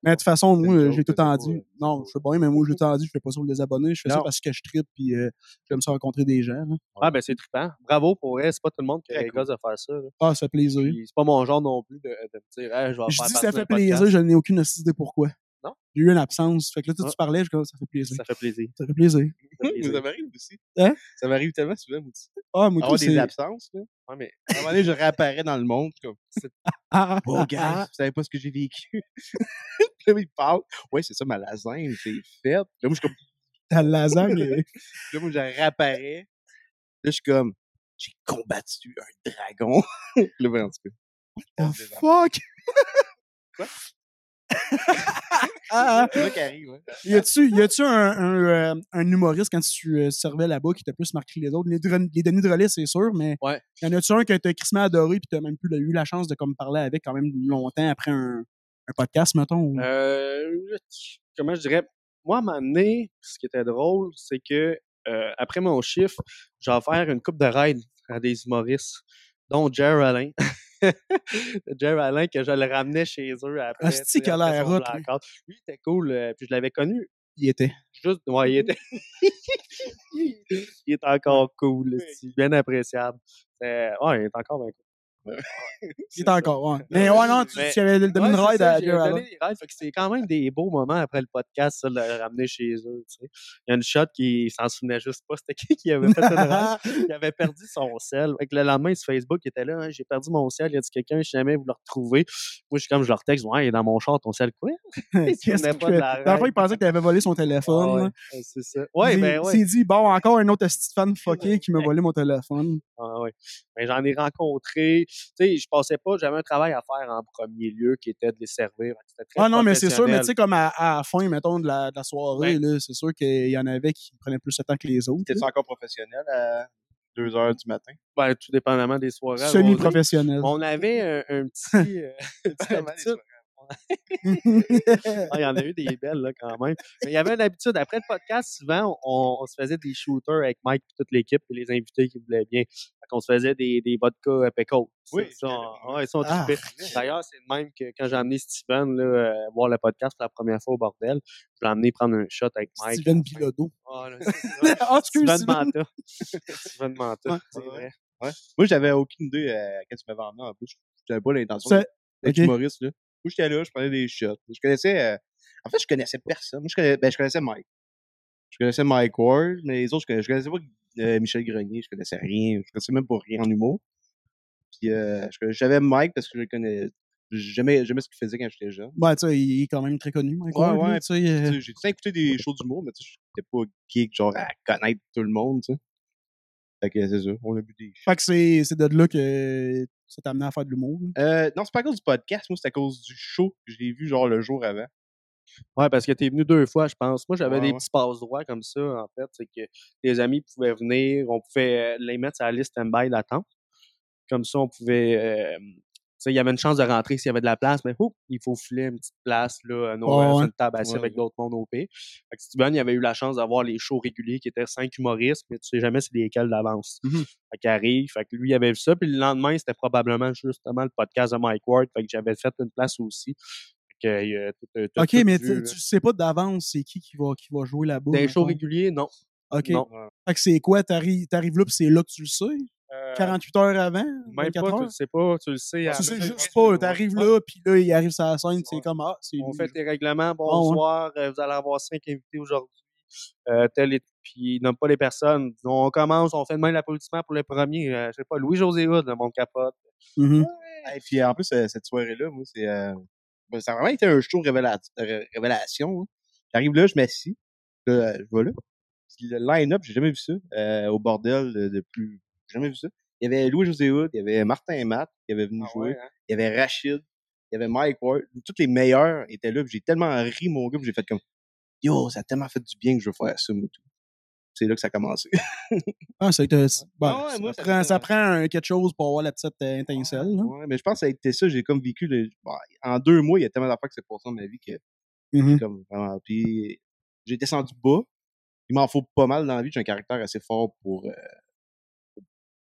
Mais de toute façon, moi, euh, j'ai tout pas- dit. Non, je sais pas, mais moi, j'ai tout dit, je fais pas ça pour les abonnés. Je fais ça parce que je tripe puis euh, j'aime ça rencontrer des gens. là. Ah, ben c'est trippant. Bravo pour elle. C'est pas tout le monde qui cool. gosses de faire ça. là. Ah, ça fait plaisir. C'est pas mon genre non plus de, de me dire, Hey, je vais Je faire dis ça fait plaisir, je n'ai aucune idée pourquoi. Non? J'ai eu une absence. Fait que là, toi, Ah. tu parlais, je dis, ça fait plaisir. Ça fait plaisir. Ça fait plaisir. Ça fait Mais plaisir. ça m'arrive aussi. Hein? Ça m'arrive tellement souvent, moi aussi. Ah, moi, des c'est. absences, là. Ouais, mais À un moment donné, je réapparais dans le monde, comme, *laughs* Ah, ah, oh, ah, gars, vous savez pas ce que j'ai vécu. *laughs* Puis là, il parle. Ouais, c'est ça, ma lasagne, c'est fait. Là, moi, je suis comme, ta lasagne. *laughs* là, moi, je réapparais. Là, je suis comme, j'ai combattu un dragon. là, ben, en tout cas. the fuck? Quoi? Ah, ah. C'est ça qui arrive, hein. Y a-tu, un, un, euh, un humoriste quand tu euh, servais là-bas qui t'a plus marqué que les autres? Les, les Denis Drolet, c'est sûr, mais Ouais. y en a-tu un que t'as crissement adoré puis t'as même plus eu la chance de comme parler avec quand même longtemps après un, un podcast, mettons? ou- Euh, comment je dirais? Moi, à un moment donné, ce qui était drôle, c'est que euh, après mon chiffre, j'ai offert une coupe de ride à des humoristes, dont Jerry Alain. Jerry Alain, que je le ramenais chez eux après. Asti qu'il a l'air hot, lui. blackout. Lui, il était cool. euh, puis je l'avais connu Il était. juste. Ouais, il était. *laughs* *laughs* il est encore cool. esti, bien appréciable. C'est- Ouais, il est encore bien cool. Il était encore, ouais. *laughs* Mais ouais, non, tu, Mais- tu avais donné Ouais, une c'est ride ça, à j'ai donné Allen. des rides, fait que c'est quand même des beaux moments après le podcast, ça, de le ramener chez eux. tu sais. Il y a une shot qui s'en souvenait juste pas. C'était qui qui avait fait une ride? *laughs* Il avait perdu son sel. Fait que le lendemain, sur Facebook, il était là, Hein, j'ai perdu mon sel. Il y a dit quelqu'un, je sais jamais vous le retrouver. Moi, je suis comme, je leur texte, ouais, il est dans mon char, ton sel, quoi? *laughs* Souvenait qu'il pas de la il pensait qu'il avait volé son téléphone. Ah ouais, ouais, c'est ça. Ouais, il ben il ouais. s'est dit, bon, encore un autre fan fucké qui m'a volé mon téléphone. Ah ouais. Mais j'en ai rencontré. Tu sais, je pensais pas, j'avais un travail à faire en premier lieu qui était de les servir. Ah non, mais c'est sûr, mais tu sais, comme à, à la fin, mettons, de la, de la soirée, là, c'est sûr qu'il y en avait qui prenaient plus de temps que les autres. T'es-tu encore professionnel à 2 heures du matin? Ben, tout dépendamment des soirées. Semi-professionnel. On avait un, un petit. *laughs* euh, une petite Vraiment, habitude. Ah, il y en a eu des belles, là, quand même. Mais il y avait une habitude. Après le podcast, souvent, on, on se faisait des shooters avec Mike et toute l'équipe et les invités qui voulaient bien. On se faisait des, des vodka euh, pickles. Oui, ça, on- ouais, ça, on Ah. D'ailleurs, c'est le même que quand j'ai amené Steven là, euh, voir le podcast pour la première fois au bordel. Je l'ai amené prendre un shot avec Mike. Steven Bilodeau. Ah. *laughs* Ah, excuse, Steven. Manta. Steven Manta, Ouais. c'est vrai. Moi, j'avais aucune idée euh, quand tu m'avais emmené en plus. J'avais pas l'intention d'être ok. humoriste. Là. Moi, j'étais là, je prenais des shots. Je connaissais. euh, En fait, je connaissais personne. Moi, je connaissais, ben, je connaissais Mike. Je connaissais Mike Ward, mais les autres, je connaissais, je connaissais pas euh, Michel Grenier. Je connaissais rien. Je connaissais même pas rien en humour. Puis, euh, j'avais Mike parce que je connais. J'aimais, ce qu'il faisait quand j'étais jeune. Ouais, tu sais, il est quand même très connu, Mike Ouais, ouais. lui, tu sais, euh, Tu sais, J'ai tout écouté des shows d'humour, mais tu sais, j'étais pas geek, genre à connaître tout le monde, tu sais. Fait que c'est ça. On a vu des. Fait que c'est de là que ça t'a amené à faire de l'humour. là. Euh, non, c'est pas à cause du podcast, moi, c'est à cause du show que j'ai vu genre le jour avant. Ouais, parce que t'es venu deux fois, je pense. Moi, j'avais Ouais, des ouais. petits passe-droits comme ça, en fait. C'est que les amis pouvaient venir, on pouvait euh, les mettre sur la liste stand-by d'attente. Comme ça, on pouvait. euh, tu sais, il y avait une chance de rentrer s'il y avait de la place, mais il faut filer une petite place là, à nos, euh, sur ouais. une table assise Ouais, avec ouais. d'autres mondes au pays. Fait que Steven, il avait eu la chance d'avoir les shows réguliers qui étaient cinq humoristes, mais tu sais jamais c'est lesquels d'avance. Mhm. Fait qu'il arrive, fait que lui, il avait vu ça, puis le lendemain, c'était probablement justement le podcast de Mike Ward, fait que j'avais fait une place aussi. Euh, tout- tout- Ok, tout mais vu, tu, tu sais pas d'avance c'est qui qui va, qui va jouer là-bas. Des shows réguliers, non. Ok. Non. Fait que c'est quoi? T'arrives là, puis c'est là que tu le sais? Euh, 48 heures avant? Même 24 pas, tu heures? le sais pas, tu le sais. Tu sais juste pas, t'arrives là, puis là, il arrive sur la scène, c'est Ouais. comme, ah, c'est On lui. fait tes règlements, Ah ouais. bonsoir, euh, vous allez avoir cinq invités aujourd'hui. Euh, tel et puis ils nomment pas les personnes. On commence, on fait de même l'applaudissement pour le premier. euh, je sais pas, Louis-José Hood, le monde capote. Mhm. Et puis en plus, euh, cette soirée-là, moi, c'est. Ben, ça a vraiment été un show révéla- ré- révélation. hein. J'arrive là, je m'assis. Là, euh, je vais là. Le line-up, j'ai jamais vu ça. euh, au bordel de, plus. J'ai jamais vu ça. Il y avait Louis-José Hood, il y avait Martin et Matt qui avaient venu jouer. hein? Il y avait Rachid, il y avait Mike Ward. Tous les meilleurs étaient là. J'ai tellement ri, mon gars, j'ai fait comme Yo, ça a tellement fait du bien que je veux faire ça, moi, tout. C'est là que ça a commencé. *laughs* Ah, c'est que, bon, Ah ouais, moi, ça, ça prend, ça un- quelque chose pour avoir la petite euh, étincelle. Ouais, mais je pense que ça a été ça. J'ai comme vécu. Le... bon, en deux mois, il y a tellement d'affaires qui s'est passé dans ma vie que Mhm. comme vraiment. Puis j'ai descendu bas. Il m'en faut pas mal dans la vie. J'ai un caractère assez fort pour. Euh... Je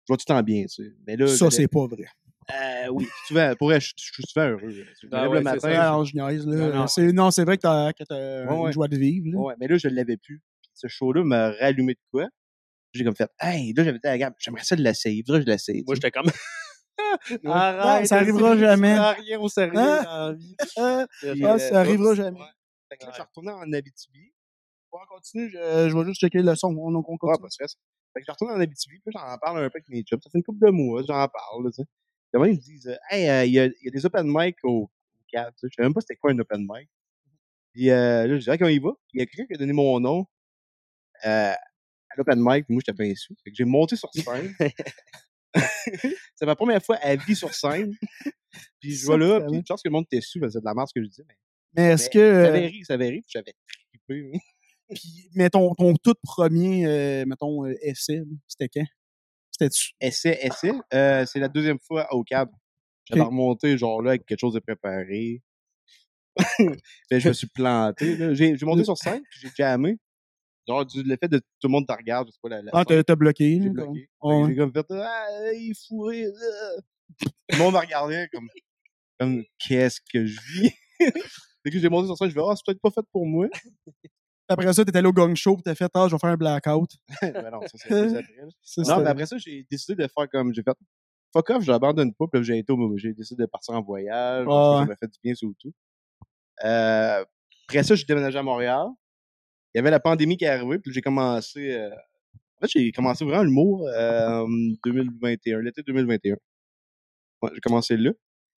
vois tout le temps bien, tu sais. Mais là, Ça, c'est pas vrai. Euh, oui, souvent, pour vrai, je, je suis souvent heureux. là. Je me Ah lève ouais, le c'est matin. ça. Ah, je niaise, là. Non, non. C'est- Non, c'est vrai que t'as que Ouais, une ouais. joie de vivre. là. Mais là, je l'avais plus. Ce show-là m'a rallumé de quoi. J'ai comme fait, hey, là, j'avais dit à la gamme, j'aimerais ça de l'essayer. Faudrait que je l'essaye. Moi, j'étais comme. *laughs* Ah, ça arrivera jamais. prends rien au sérieux Ah. dans la vie. *laughs* Ah, Puis, ah, euh, ça arrivera oups. jamais. Ouais. Fait que là, je suis Ouais. retourné en Abitibi. On continue, je, je vais juste checker le son. On, on Ouais, continue. pas de stress. Fait que je retourne en Abitibi, puis j'en parle un peu avec mes chums. Ça fait une couple de mois, j'en parle, tu sais. Puis ils me disent, hey, euh, il y, a, il y a des open mic au, au CAD, tu sais. Je savais même pas c'était quoi un open mic. Puis euh, là, je dis, ah, comment il va? Puis il y a quelqu'un qui a donné mon nom euh, à l'open mic, moi, j'étais bien sous. Fait que j'ai monté sur scène. *laughs* c'est ma première fois à vie sur scène. puis je Ça, vais là, puis je pense que le monde était sous, parce que c'est de la merde ce que je dis. Mais, Mais est-ce que. Ça euh, avait ri, ça avait ri, puis j'avais trippé. Puis, mais ton, ton tout premier, euh, mettons, euh, essai, c'était quand? C'était-tu? essai, essai? Euh, c'est la deuxième fois au cab. J'avais remonté, genre là, avec quelque chose de préparé. *laughs* Puis je me suis planté. J'ai j'ai monté sur scène, puis j'ai jammé. Genre, du, le fait de tout le monde te regarde, je sais pas, la, la Ah, t'as t'as bloqué. j'ai bloqué. Ouais. J'ai comme fait, ah, il est fourré. ah. Tout le monde me regardait comme, comme qu'est-ce que je vis? Fait que j'ai monté sur scène, je vais, ah, c'est peut-être pas fait pour moi. Après ça, t'étais allé au gang show, pis t'as fait, ah, je vais faire un blackout. *laughs* ben non, ça c'est plus après. là. Ça, Non, c'était- mais après ça, j'ai décidé de faire comme. J'ai fait fuck off, j'abandonne pas. Puis j'ai été au- j'ai décidé de partir en voyage. Ça m'a fait du bien sur tout. Euh, après ça, j'ai déménagé à Montréal. Il y avait la pandémie qui est arrivée. Puis j'ai commencé. euh, En fait, j'ai commencé vraiment l'humour euh, 2021, l'été 2021. Ouais, j'ai commencé là.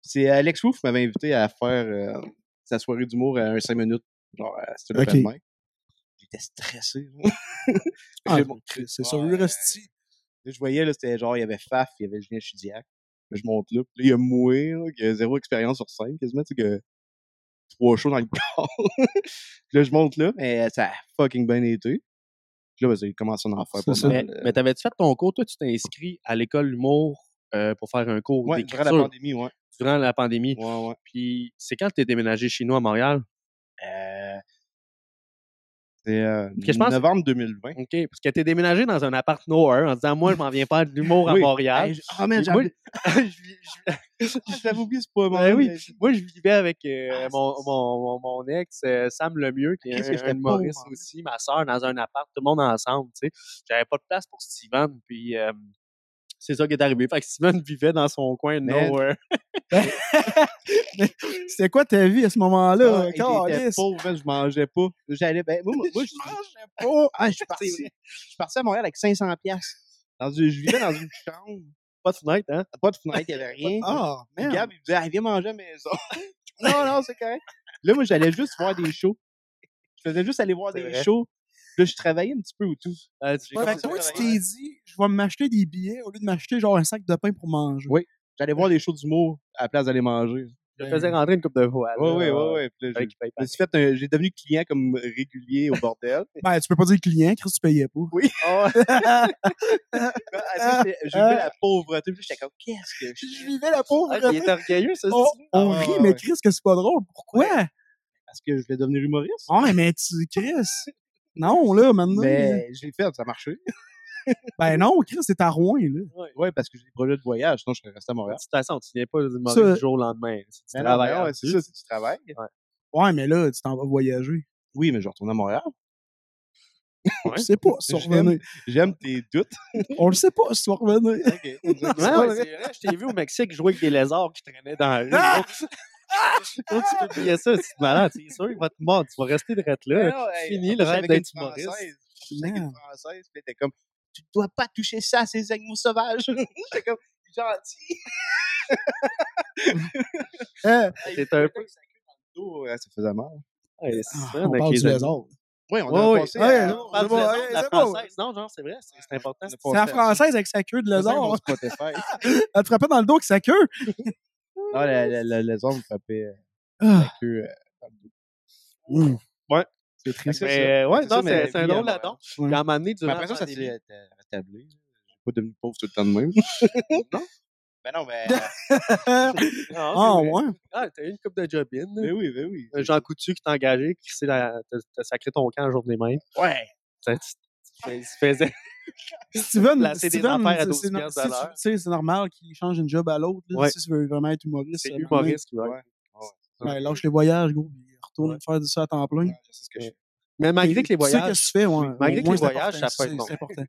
C'est Alex Wolf qui m'avait invité à faire euh, sa soirée d'humour à un 5 minutes. Genre, euh, c'était le Ok. open mic. J'étais stressé. *laughs* Ah, c'est Ouais, sûr, resti. Là, je voyais, là, c'était genre, il y avait Faf, il y avait Julien Chidiac. Là, je monte là. Puis là, il y a moi, là, qui a zéro expérience sur scène, quasiment, tu sais, que trois shows dans le *laughs* corps. Puis là, je monte là, mais ça a fucking bien été. Puis là, ben, j'ai commencé à en faire pas ça. Mal. euh, mais t'avais-tu fait ton cours? Toi, tu t'es inscrit à l'école d'humour euh, pour faire un cours ouais, durant la pandémie, ouais. durant la pandémie. Ouais, ouais. Puis c'est quand t'es déménagé chez nous à Montréal? Euh, C'est euh, novembre 2020. OK. Parce que t'es déménagé dans un appart nowhere en disant, moi, je m'en viens pas de l'humour à Oui. Montréal. Ah, Moi, j'avais *laughs* je vis- je- j'avais oublié ce point. Ben oui. Moi, je vivais avec euh, Ah, mon, mon, mon, mon ex, euh, Sam Lemieux, qui est Qu'est-ce que un, un humoriste aussi, ma soeur, dans un appart, tout le monde ensemble, tu sais. J'avais pas de place pour Steven, puis euh, c'est ça qui est arrivé. Fait que Steven vivait dans son coin de nowhere. *laughs* C'était quoi ta vie à ce moment-là? Ah, Calisse? pauvre, je mangeais pas. J'allais, ben, moi, *laughs* je mangeais pas. Ah, je suis *laughs* parti. Je suis parti à Montréal avec 500 pièces. Dans une, je vivais dans une chambre. Pas de fenêtre, hein? Pas de fenêtre, il n'y avait rien. Ah, Puis merde. Gab, il me disait, ah, viens manger à la maison. non, non, c'est correct. Là, moi, j'allais juste voir des shows. Je faisais juste aller voir des vrai. shows. Là, je travaillais un petit peu ou tout. Euh, Ouais, fait toi, tu t'es dit, je vais m'acheter des billets au lieu de m'acheter genre un sac de pain pour manger. Oui. J'allais voir des shows d'humour à la place d'aller manger. je te faisais rentrer une coupe de fois. Oui, oui, oui, oui. Puis là, j'ai- Avec paye je me suis fait un- j'ai devenu client comme régulier au bordel. *laughs* Ben, tu peux pas dire client, Chris, tu payais pas. Oui. Ah, *laughs* c'est- J'ai vu la pauvreté. Puis là, j'étais comme, qu'est-ce que je Je vivais la pauvre. Ah, il est orgueilleux, ça, on on Ah, rit, ouais, mais. Chris, que c'est pas drôle. Pourquoi? Parce que je voulais devenir humoriste. Ouais, mais tu, Chris. Non, là, maintenant. Mais je l'ai fait, ça a marché. Ben non, Chris, c'est à Rouen, là. Oui, parce que j'ai des projets de voyage, sinon je serais resté à De Montréal. toute façon, tu viens pas du jour au lendemain. C'est du Mais non, travail. mais en ouais, c'est ça, c'est du travail. Ouais, mais là, tu t'en vas voyager. Oui, mais je retourne à Montréal. Je sais pas si tu J'aime- tes doutes. *laughs* On le sait pas si tu vas revenir. OK. Ouais, ouais, c'est vrai, je t'ai vu au Mexique jouer avec des lézards qui traînaient dans *laughs* la rue. Comment tu peux oublier ça? C'est malade, c'est sûr, il va te mordre. Tu vas rester de là. C'est fini le rêve d'être humoriste. J'étais avec une Française, puis était comme, tu dois pas toucher ça à ces animaux sauvages. *laughs* J'étais comme, gentil. *laughs* Hein? *laughs* C'est un peu. Ouais, ça faisait mal. Ouais, c'est Ah, ça, on avec parle du lézard. Oui, on Ouais, a ouais. passé Ouais, à- non, On bon, ouais, la c'est bon. française. Non, genre, c'est vrai, c'est important. on C'est la française avec sa queue de lézard. Elle te frappait dans le dos avec sa queue? Non, le, le, le me frappait euh, Ah. la queue euh, dans le dos. Hum. Ouais. C'est triste. Mais ouais, non, c'est la un drôle là-dedans. Ouais. Puis à un moment donné, durant après ça, la ça s'est euh, rétabli. J'ai pas devenu pauvre tout le temps de même. *laughs* Non? Ben non, mais. *laughs* Ah, Ah, ouais. Ah, t'as eu une coupe de job in. mais là. oui, ben oui. Un Jean Coutu qui t'a engagé, qui s'est la- sacré ton camp un jour des mêmes. Ouais. Ça, tu faisais. Steven, c'est- 12 c'est no- piastres de si l'heure. tu- tu sais, c'est normal qu'il change d'une job à l'autre. Ouais. Si tu veux vraiment être humoriste. C'est humoriste qui va. Ouais. Ben, lâche les voyages, go. puis Retourne faire du ça à temps plein. Ouais, je sais ce que je fais. Mais malgré que les Tu sais voyages. que tu fais, ouais. Malgré que les voyages, ça peut être c'est- bon. C'est important.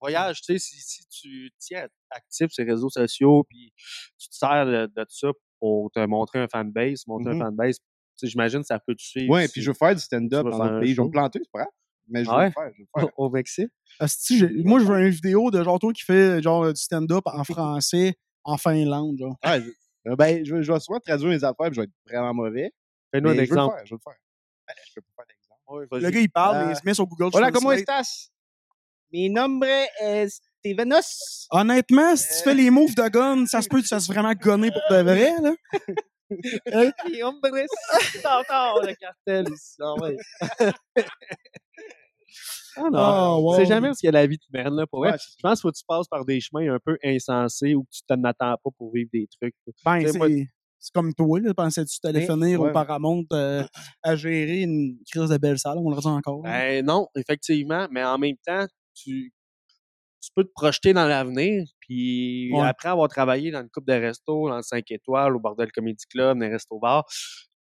voyage, tu sais, si, si tu tiens actif sur les réseaux sociaux, puis tu te sers de, de ça pour te montrer un fanbase, montrer un fanbase, tu sais, j'imagine que ça peut te suivre. Ouais, puis je veux faire du stand-up dans un pays. Je vais me planter, c'est pas grave. Mais je Ah ouais? le faire. Je veux le faire. au Mexique? Moi, je veux une vidéo de genre toi qui fait genre du stand-up en français en Finlande. Genre. Ah, je- euh, ben, je, vais- je vais souvent traduire mes affaires, puis je vais être vraiment mauvais. Fais-nous un je veux le exemple. faire, je veux le faire. Ben, je peux pas faire d'exemple. Ouais, Le gars, il parle, Euh, mais il se met sur Google Hola, ¿cómo Translate. estás? Mi nombre es Stevenos. Honnêtement, si tu fais les moves de gun, ça se peut que tu fasses vraiment gonner pour de vrai. Là. *laughs* Hey, hombre, c'est encore le cartel ici. Ah ouais. *laughs* Ah non. Ah, wow. C'est jamais parce qu'il y a la vie de merde, là, pour vrai. Ouais, Je pense qu'il faut que tu passes par des chemins un peu insensés où tu t'en attends pas pour vivre des trucs. Ben, c'est moi- c'est comme toi, là. Pensais-tu que tu allais Ben, finir ouais. au Paramount euh, à gérer une crise de belle salle? On le dit encore. Ben non, effectivement, mais en même temps, tu, tu peux te projeter dans l'avenir, puis Ouais. après avoir travaillé dans une coupe de resto, dans le 5 étoiles, au Bordel Comedy Club, dans les restos bars,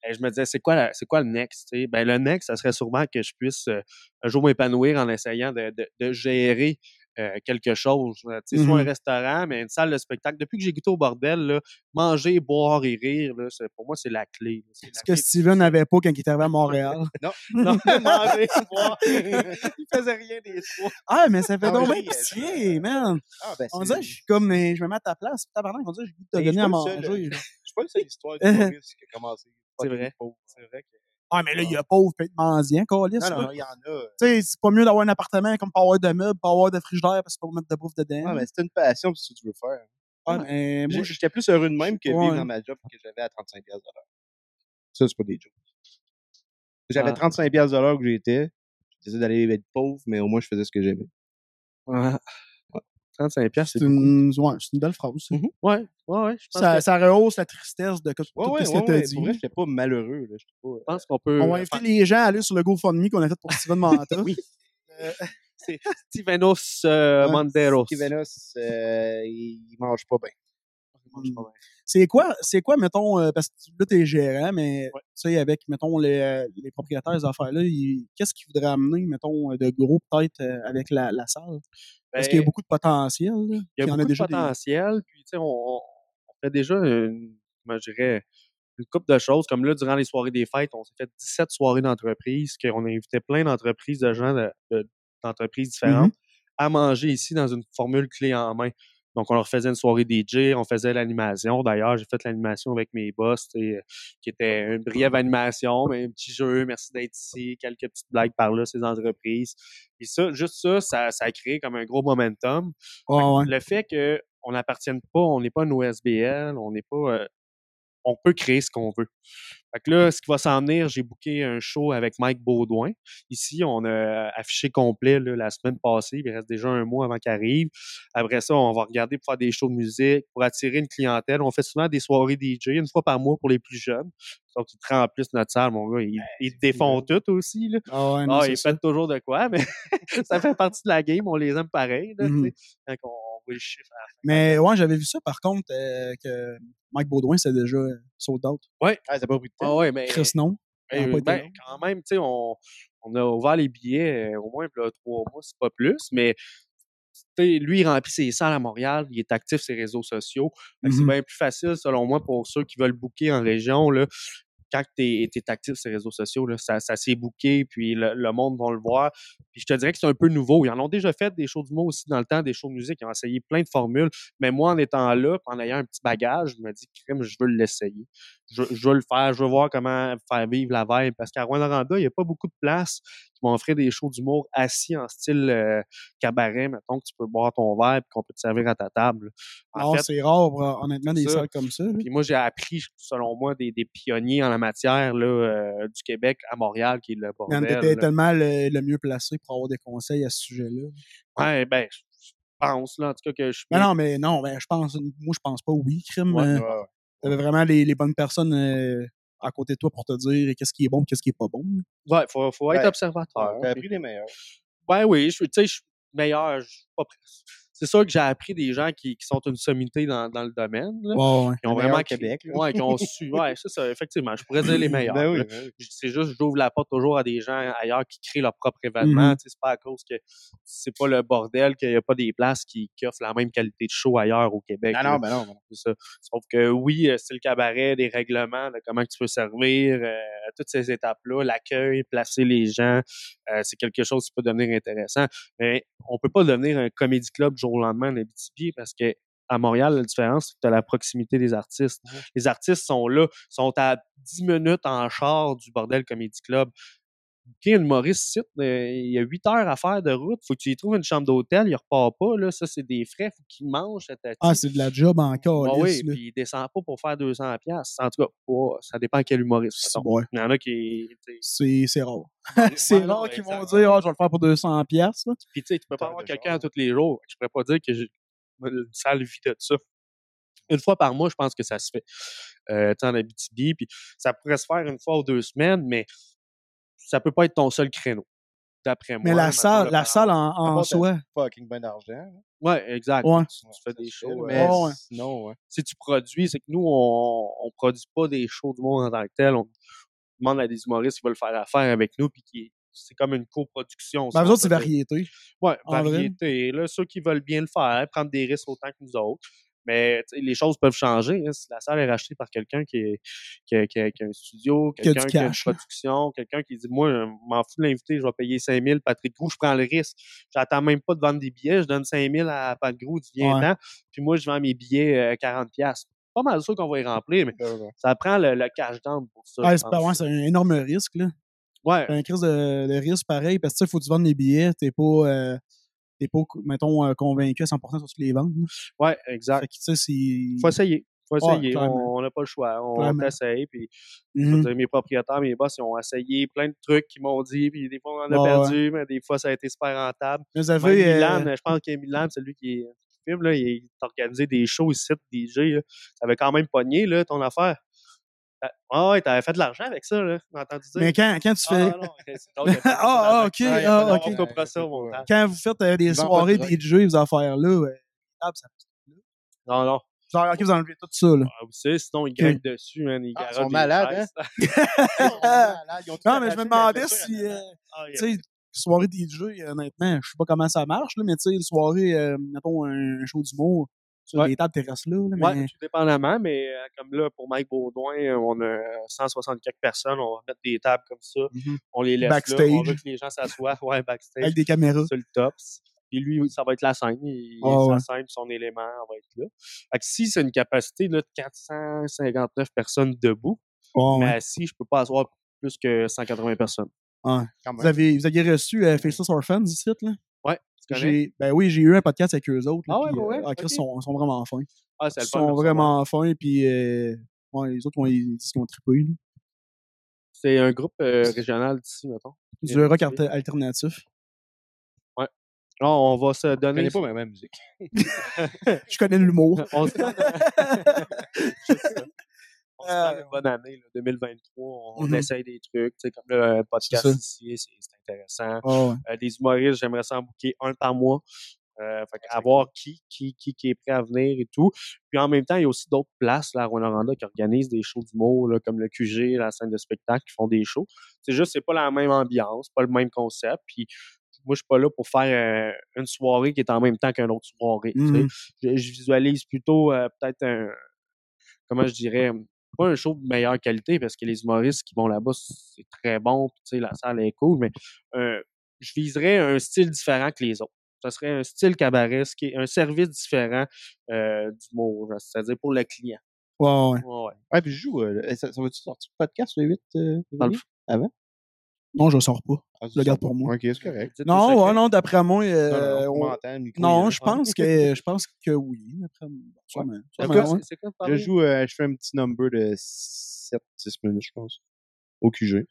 ben, je me disais, c'est quoi, c'est quoi le next? Ben, le next, ça serait sûrement que je puisse euh, un jour m'épanouir en essayant de, de, de gérer euh, quelque chose. euh, tu sais, Soit un Mhm. restaurant, mais une salle de spectacle. Depuis que j'ai goûté au bordel, là, manger, boire et rire, là, pour moi, c'est la clé. C'est Ce que. Steven n'avait pas quand il est arrivé à Montréal. *laughs* Non, *laughs* *laughs* manger, boire. Il faisait rien des trois. ah, mais ça fait Ah, donc bien euh, pitié, man. Ah, ben, On dirait que je suis comme, mais je me mets à ta place. Tabarnak, on dirait que j'ai le goût de Mais donner je à manger. Je suis pas le seul histoire qui a commencé. C'est vrai. pauvre. C'est vrai que. Ah, mais là, il y a pauvre peut être mendiant, câlisse, Non, là. non, non, il y en a. Tu sais, c'est pas mieux d'avoir un appartement comme pas avoir de meubles, pas avoir de frigidaire parce que peux mettre de bouffe dedans. Ah, mais c'est une passion, c'est ce que tu veux faire. Ah, mais moi, j'étais plus heureux de même que vivre dans ma job que j'avais à 35$ de l'heure. Ça, c'est pas des jokes. J'avais Ah. 35$ de l'heure où j'étais. J'essayais d'aller être pauvre, mais au moins, je faisais ce que j'aimais. Ouais. 35 piastres, C'est c'est beaucoup. une, ouais, c'est une belle phrase. ça. Mhm. Ouais, ouais, ouais. Je pense Ça, que- ça rehausse la tristesse de tout Ouais, ouais, ce ouais, que tu as ouais, dit. Pour vrai, j'étais pas malheureux, là. J'étais pas... je pense qu'on peut. On va euh, inviter les gens à aller sur le GoFundMe qu'on a fait pour Steven *laughs* Manta. Oui. *laughs* C'est Stevenos euh, Ouais. Manderos. Stevenos, euh, il mange pas bien. C'est quoi, c'est quoi, mettons, euh, parce que là, t'es gérant, mais Ouais. tu sais, avec, mettons, les, euh, les propriétaires des affaires-là, qu'est-ce qu'ils voudraient amener, mettons, de gros, peut-être, euh, avec la, la salle? Est-ce qu'il y a Ben, beaucoup de potentiel? là? Il y a beaucoup de déjà des- potentiel, puis tu sais, on, on fait déjà une, comment je dirais, une couple de choses. Comme là, durant les soirées des fêtes, on s'est fait 17 soirées d'entreprise, qu'on a invité plein d'entreprises, de gens de- de- d'entreprises Mm-hmm. différentes à manger ici dans une formule clé en main. Donc, on leur faisait une soirée DJ, on faisait l'animation. D'ailleurs, j'ai fait l'animation avec mes boss, qui était une brève animation, mais un petit jeu, merci d'être ici, quelques petites blagues par là, ces entreprises. Et ça, juste ça, ça, ça a créé comme un gros momentum. Ouais, ouais. Le fait qu'on n'appartienne pas, on n'est pas une OSBL, on n'est pas. euh, on peut créer ce qu'on veut. Fait que là, ce qui va s'en venir, j'ai booké un show avec Mike Baudouin. Ici, on a affiché complet là, la semaine passée. Il reste déjà un mois avant qu'il arrive. Après ça, on va regarder pour faire des shows de musique, pour attirer une clientèle. On fait souvent des soirées DJ une fois par mois pour les plus jeunes. Tu te rends en plus notre salle, mon gars. Ils, ils te défont tout aussi. Là. Ah ouais, non, Ah, ils ça. toujours de quoi, mais *laughs* ça fait partie de la game. On les aime pareil. Là, Quand on voit le chiffre à la fin. Mais ouais, j'avais vu ça, par contre, euh, que Mike Baudouin, c'est déjà euh, sold out. Ah, ça pas pris de temps. Ah ouais, mais Chris, non. Ben, quand même, tu sais, on, on a ouvert les billets euh, au moins là, trois mois, c'est pas plus, mais lui, il remplit ses salles à Montréal, il est actif sur les réseaux sociaux. C'est Mhm. bien plus facile, selon moi, pour ceux qui veulent booker en région. Là, quand tu es, actif sur les réseaux sociaux, ça, s'est booké, puis le, monde va le voir. Puis je te dirais que c'est un peu nouveau. Ils en ont déjà fait des shows d'humour aussi dans le temps, des shows de musique. Ils ont essayé plein de formules. Mais moi, en étant là, en ayant un petit bagage, je me dis, crème, je veux l'essayer. Je, veux le faire. Je veux voir comment faire vivre la vibe. Parce qu'à Rwanda, il n'y a pas beaucoup de places qui vont offrir des shows d'humour assis en style euh, cabaret, mettons, que tu peux boire ton verre et qu'on peut te servir à ta table. En Non, Ah, c'est rare, honnêtement, des salles comme ça. là. puis moi, j'ai appris, selon moi, des, des pionniers en la matière là, euh, du Québec à Montréal, qui est le bordel. t'étais là. tellement le, le mieux placé pour avoir des conseils à ce sujet-là. Ouais, ben, je pense, là, en tout cas, que je suis Mais non, mais non, ben, je pense, moi, je pense pas oui, crime. Ouais, euh, Ouais, ouais. T'avais vraiment les, les bonnes personnes euh, à côté de toi pour te dire qu'est-ce qui est bon, qu'est-ce qui est pas bon. Ouais, faut, faut être Ouais. observateur. T'as appris les meilleurs. Ouais, oui, je tu sais, je suis meilleur. je suis pas prêt. C'est sûr que j'ai appris des gens qui, qui sont une sommité dans, dans le domaine. Là, ouais. qui ont vraiment Québec, là. Ouais, qui ont su. *laughs* Ouais, c'est ça, effectivement. Je pourrais dire les meilleurs. Ben oui, ben oui. C'est juste, j'ouvre la porte toujours à des gens ailleurs qui créent leur propre événement. Mhm. Sais, C'est pas à cause que c'est pas le bordel qu'il n'y a pas des places qui, qui offrent la même qualité de show ailleurs au Québec. Ah non, ben non. ben non. C'est ça. Sauf que oui, euh, c'est le cabaret, des règlements de comment tu peux servir, euh, toutes ces étapes-là, l'accueil, placer les gens, euh, c'est quelque chose qui peut devenir intéressant. Mais on peut pas devenir un comédie club du jour au lendemain en Abitibi parce que à Montréal, la différence, c'est que tu as la proximité des artistes. Les artistes sont là, sont à 10 minutes en char du bordel Comedy Club. Booker une Maurice site, il y a 8 heures à faire de route. Faut que tu y trouves une chambre d'hôtel, il repart pas. Là. Ça, c'est des frais. Faut qu'il mange. Ah, c'est de la job encore. ah oui, puis il descend pas pour faire 200 pièces. En tout cas, pas- ça dépend quel humoriste. Ouais, Il y en a qui... c'est c'est rare. *laughs* c'est ouais, non, rare qu'ils vont dire, ah, je vais le faire pour 200 pièces. Puis tu sais, tu peux pas avoir quelqu'un tous les jours. Je pourrais pas dire que j'ai une sale vie de ça. Une fois par mois, je pense que ça se fait. Euh, tu en Abitibi, puis ça pourrait se faire une fois ou deux semaines, mais ça peut pas être ton seul créneau. D'après moi. Mais la salle, la salle en, en pas soi. Fucking ben d'argent. Ouais, exact. Ouais. Tu, tu fais des shows. Mais Ouais, ouais. sinon, ouais. si tu produis, c'est que nous, on, on produit pas des shows du monde en tant que tel. On demande à des humoristes qui veulent faire affaire avec nous, puis qui c'est comme une coproduction. Ben, si vous autres, c'est variété. Vrai. variété. Là, ceux qui veulent bien le faire, prendre des risques autant que nous autres. Mais les choses peuvent changer. hein. Si la salle est rachetée par quelqu'un qui, est- qui, a- qui a- qui a un studio, quelqu'un qui a une production, quelqu'un qui dit Moi, je m'en fous de l'inviter, je vais payer 5 000, Patrick Grou, je prends le risque. J'attends même pas de vendre des billets, je donne 5 000 à Pat Grou, tu viens Ouais. puis moi, je vends mes billets euh, 40 pièces Pas mal sûr qu'on va y remplir, mais Ouais, ouais. ça prend le, le cash down pour ça. Ah, c'est un énorme risque. Là. Ouais, C'est un crise de, de risque pareil parce que tu sais, faut que tu vendes des billets. T'es pas, euh, t'es pas, mettons, euh, convaincu à 100% sur ce que les ventes. ouais, exact. Fait que c'est. Faut essayer. faut essayer. on n'a pas le choix. On essaye. Puis, Mhm. dire, mes propriétaires, mes boss, ils ont essayé plein de trucs qu'ils m'ont dit. Puis, des fois, on en a Ouais, perdu, mais des fois, ça a été super rentable. Vous Même avez. euh, Milan, je pense que Milan, celui qui est- qui filme, là, il t'a organisé des shows ici, des DJ. Là. Ça avait quand même pogné, là, ton affaire. Ah ouais, t'avais fait de l'argent avec ça, là. J'ai entendu dire. mais quand, quand tu Ah, fais. *laughs* Ah, ah, ok, Ouais, ah, on ok. Quand vous faites euh, des soirées pas de DJ, ces affaires-là, euh, tables, ça Non, non. Genre, ok, vous enlevez tout ça, là. Ah, vous savez, sinon, ils grimpent dessus, man. Ils Ah, ils sont des malades, chaises. *laughs* Non, mais je me demandais si. euh, Ah, tu sais, soirée DJ, honnêtement, je sais pas comment ça marche, là, mais tu sais, une soirée, euh, mettons, un show d'humour, sur Ouais. les tables terrasses là, mais. tout dépendamment, mais euh, comme là, pour Mike Baudouin, euh, on a 164 personnes, on va mettre des tables comme ça, Mhm. on les laisse là, on Backstage. veut que les gens s'assoient, *laughs* ouais, backstage, Avec des caméras. sur le tops. Puis lui, ça va être la scène, il, Ah ouais. scène, son élément, on va être là. Fait que si c'est une capacité là, de 459 personnes debout, Ouais, mais assis, je peux pas asseoir plus que 180 personnes. Vous, avez, vous aviez reçu euh, Faceless Orphans ici, là? Ouais, tu connais? J'ai, ben oui, j'ai eu un podcast avec eux autres. là, Ah ouais, puis, ouais, ouais, euh, ah, Chris, ok. sont, sont vraiment fins. Ah, c'est Ils le de sont vraiment fins, puis euh, ouais, les autres, on, ils disent qu'ils ont trippé. C'est un groupe euh, régional d'ici, mettons. Du rock alternatif. Non, on va se Je donner. connais pas ma même musique. *laughs* *laughs* Je connais l'humour. on se. *laughs* On se Euh, une bonne année, là, 2023. On, on Mhm. essaye des trucs, tu sais, comme le podcast ici, c'est intéressant. Ah ouais. Euh, des humoristes, j'aimerais ça en booker un par mois. Euh, fait à voir qui, qui, qui, qui est prêt à venir et tout. Puis en même temps, il y a aussi d'autres places là, à Rwanda qui organisent des shows d'humour, comme le QG, la scène de spectacle, qui font des shows. C'est juste, c'est pas la même ambiance, pas le même concept. Puis moi, je suis pas là pour faire euh, une soirée qui est en même temps qu'une autre soirée. tu sais. Mhm. Je, je visualise plutôt euh, peut-être un, comment je dirais, pas un show de meilleure qualité parce que les humoristes qui vont là-bas, c'est très bon, puis tu sais, la salle est cool, mais euh, je viserais un style différent que les autres. Ça serait un style cabaret, ce qui est un service différent euh, d'humour, genre, c'est-à-dire pour le client. Ouais, ouais. Ouais, ouais. Ouais, puis je joue. euh, ça, ça va-tu sortir le podcast le 8 euh, février? Non, je le sors pas. Ah, Je le garde pour moi. Ok, c'est correct. Non, ouais, non, d'après moi, Non, euh, non, on- on m'entend, le micro, non, je pense que je pense que oui. D'après moi. Ouais. Je joue, euh, je fais un petit number de 7-10 minutes, je pense. Au QG.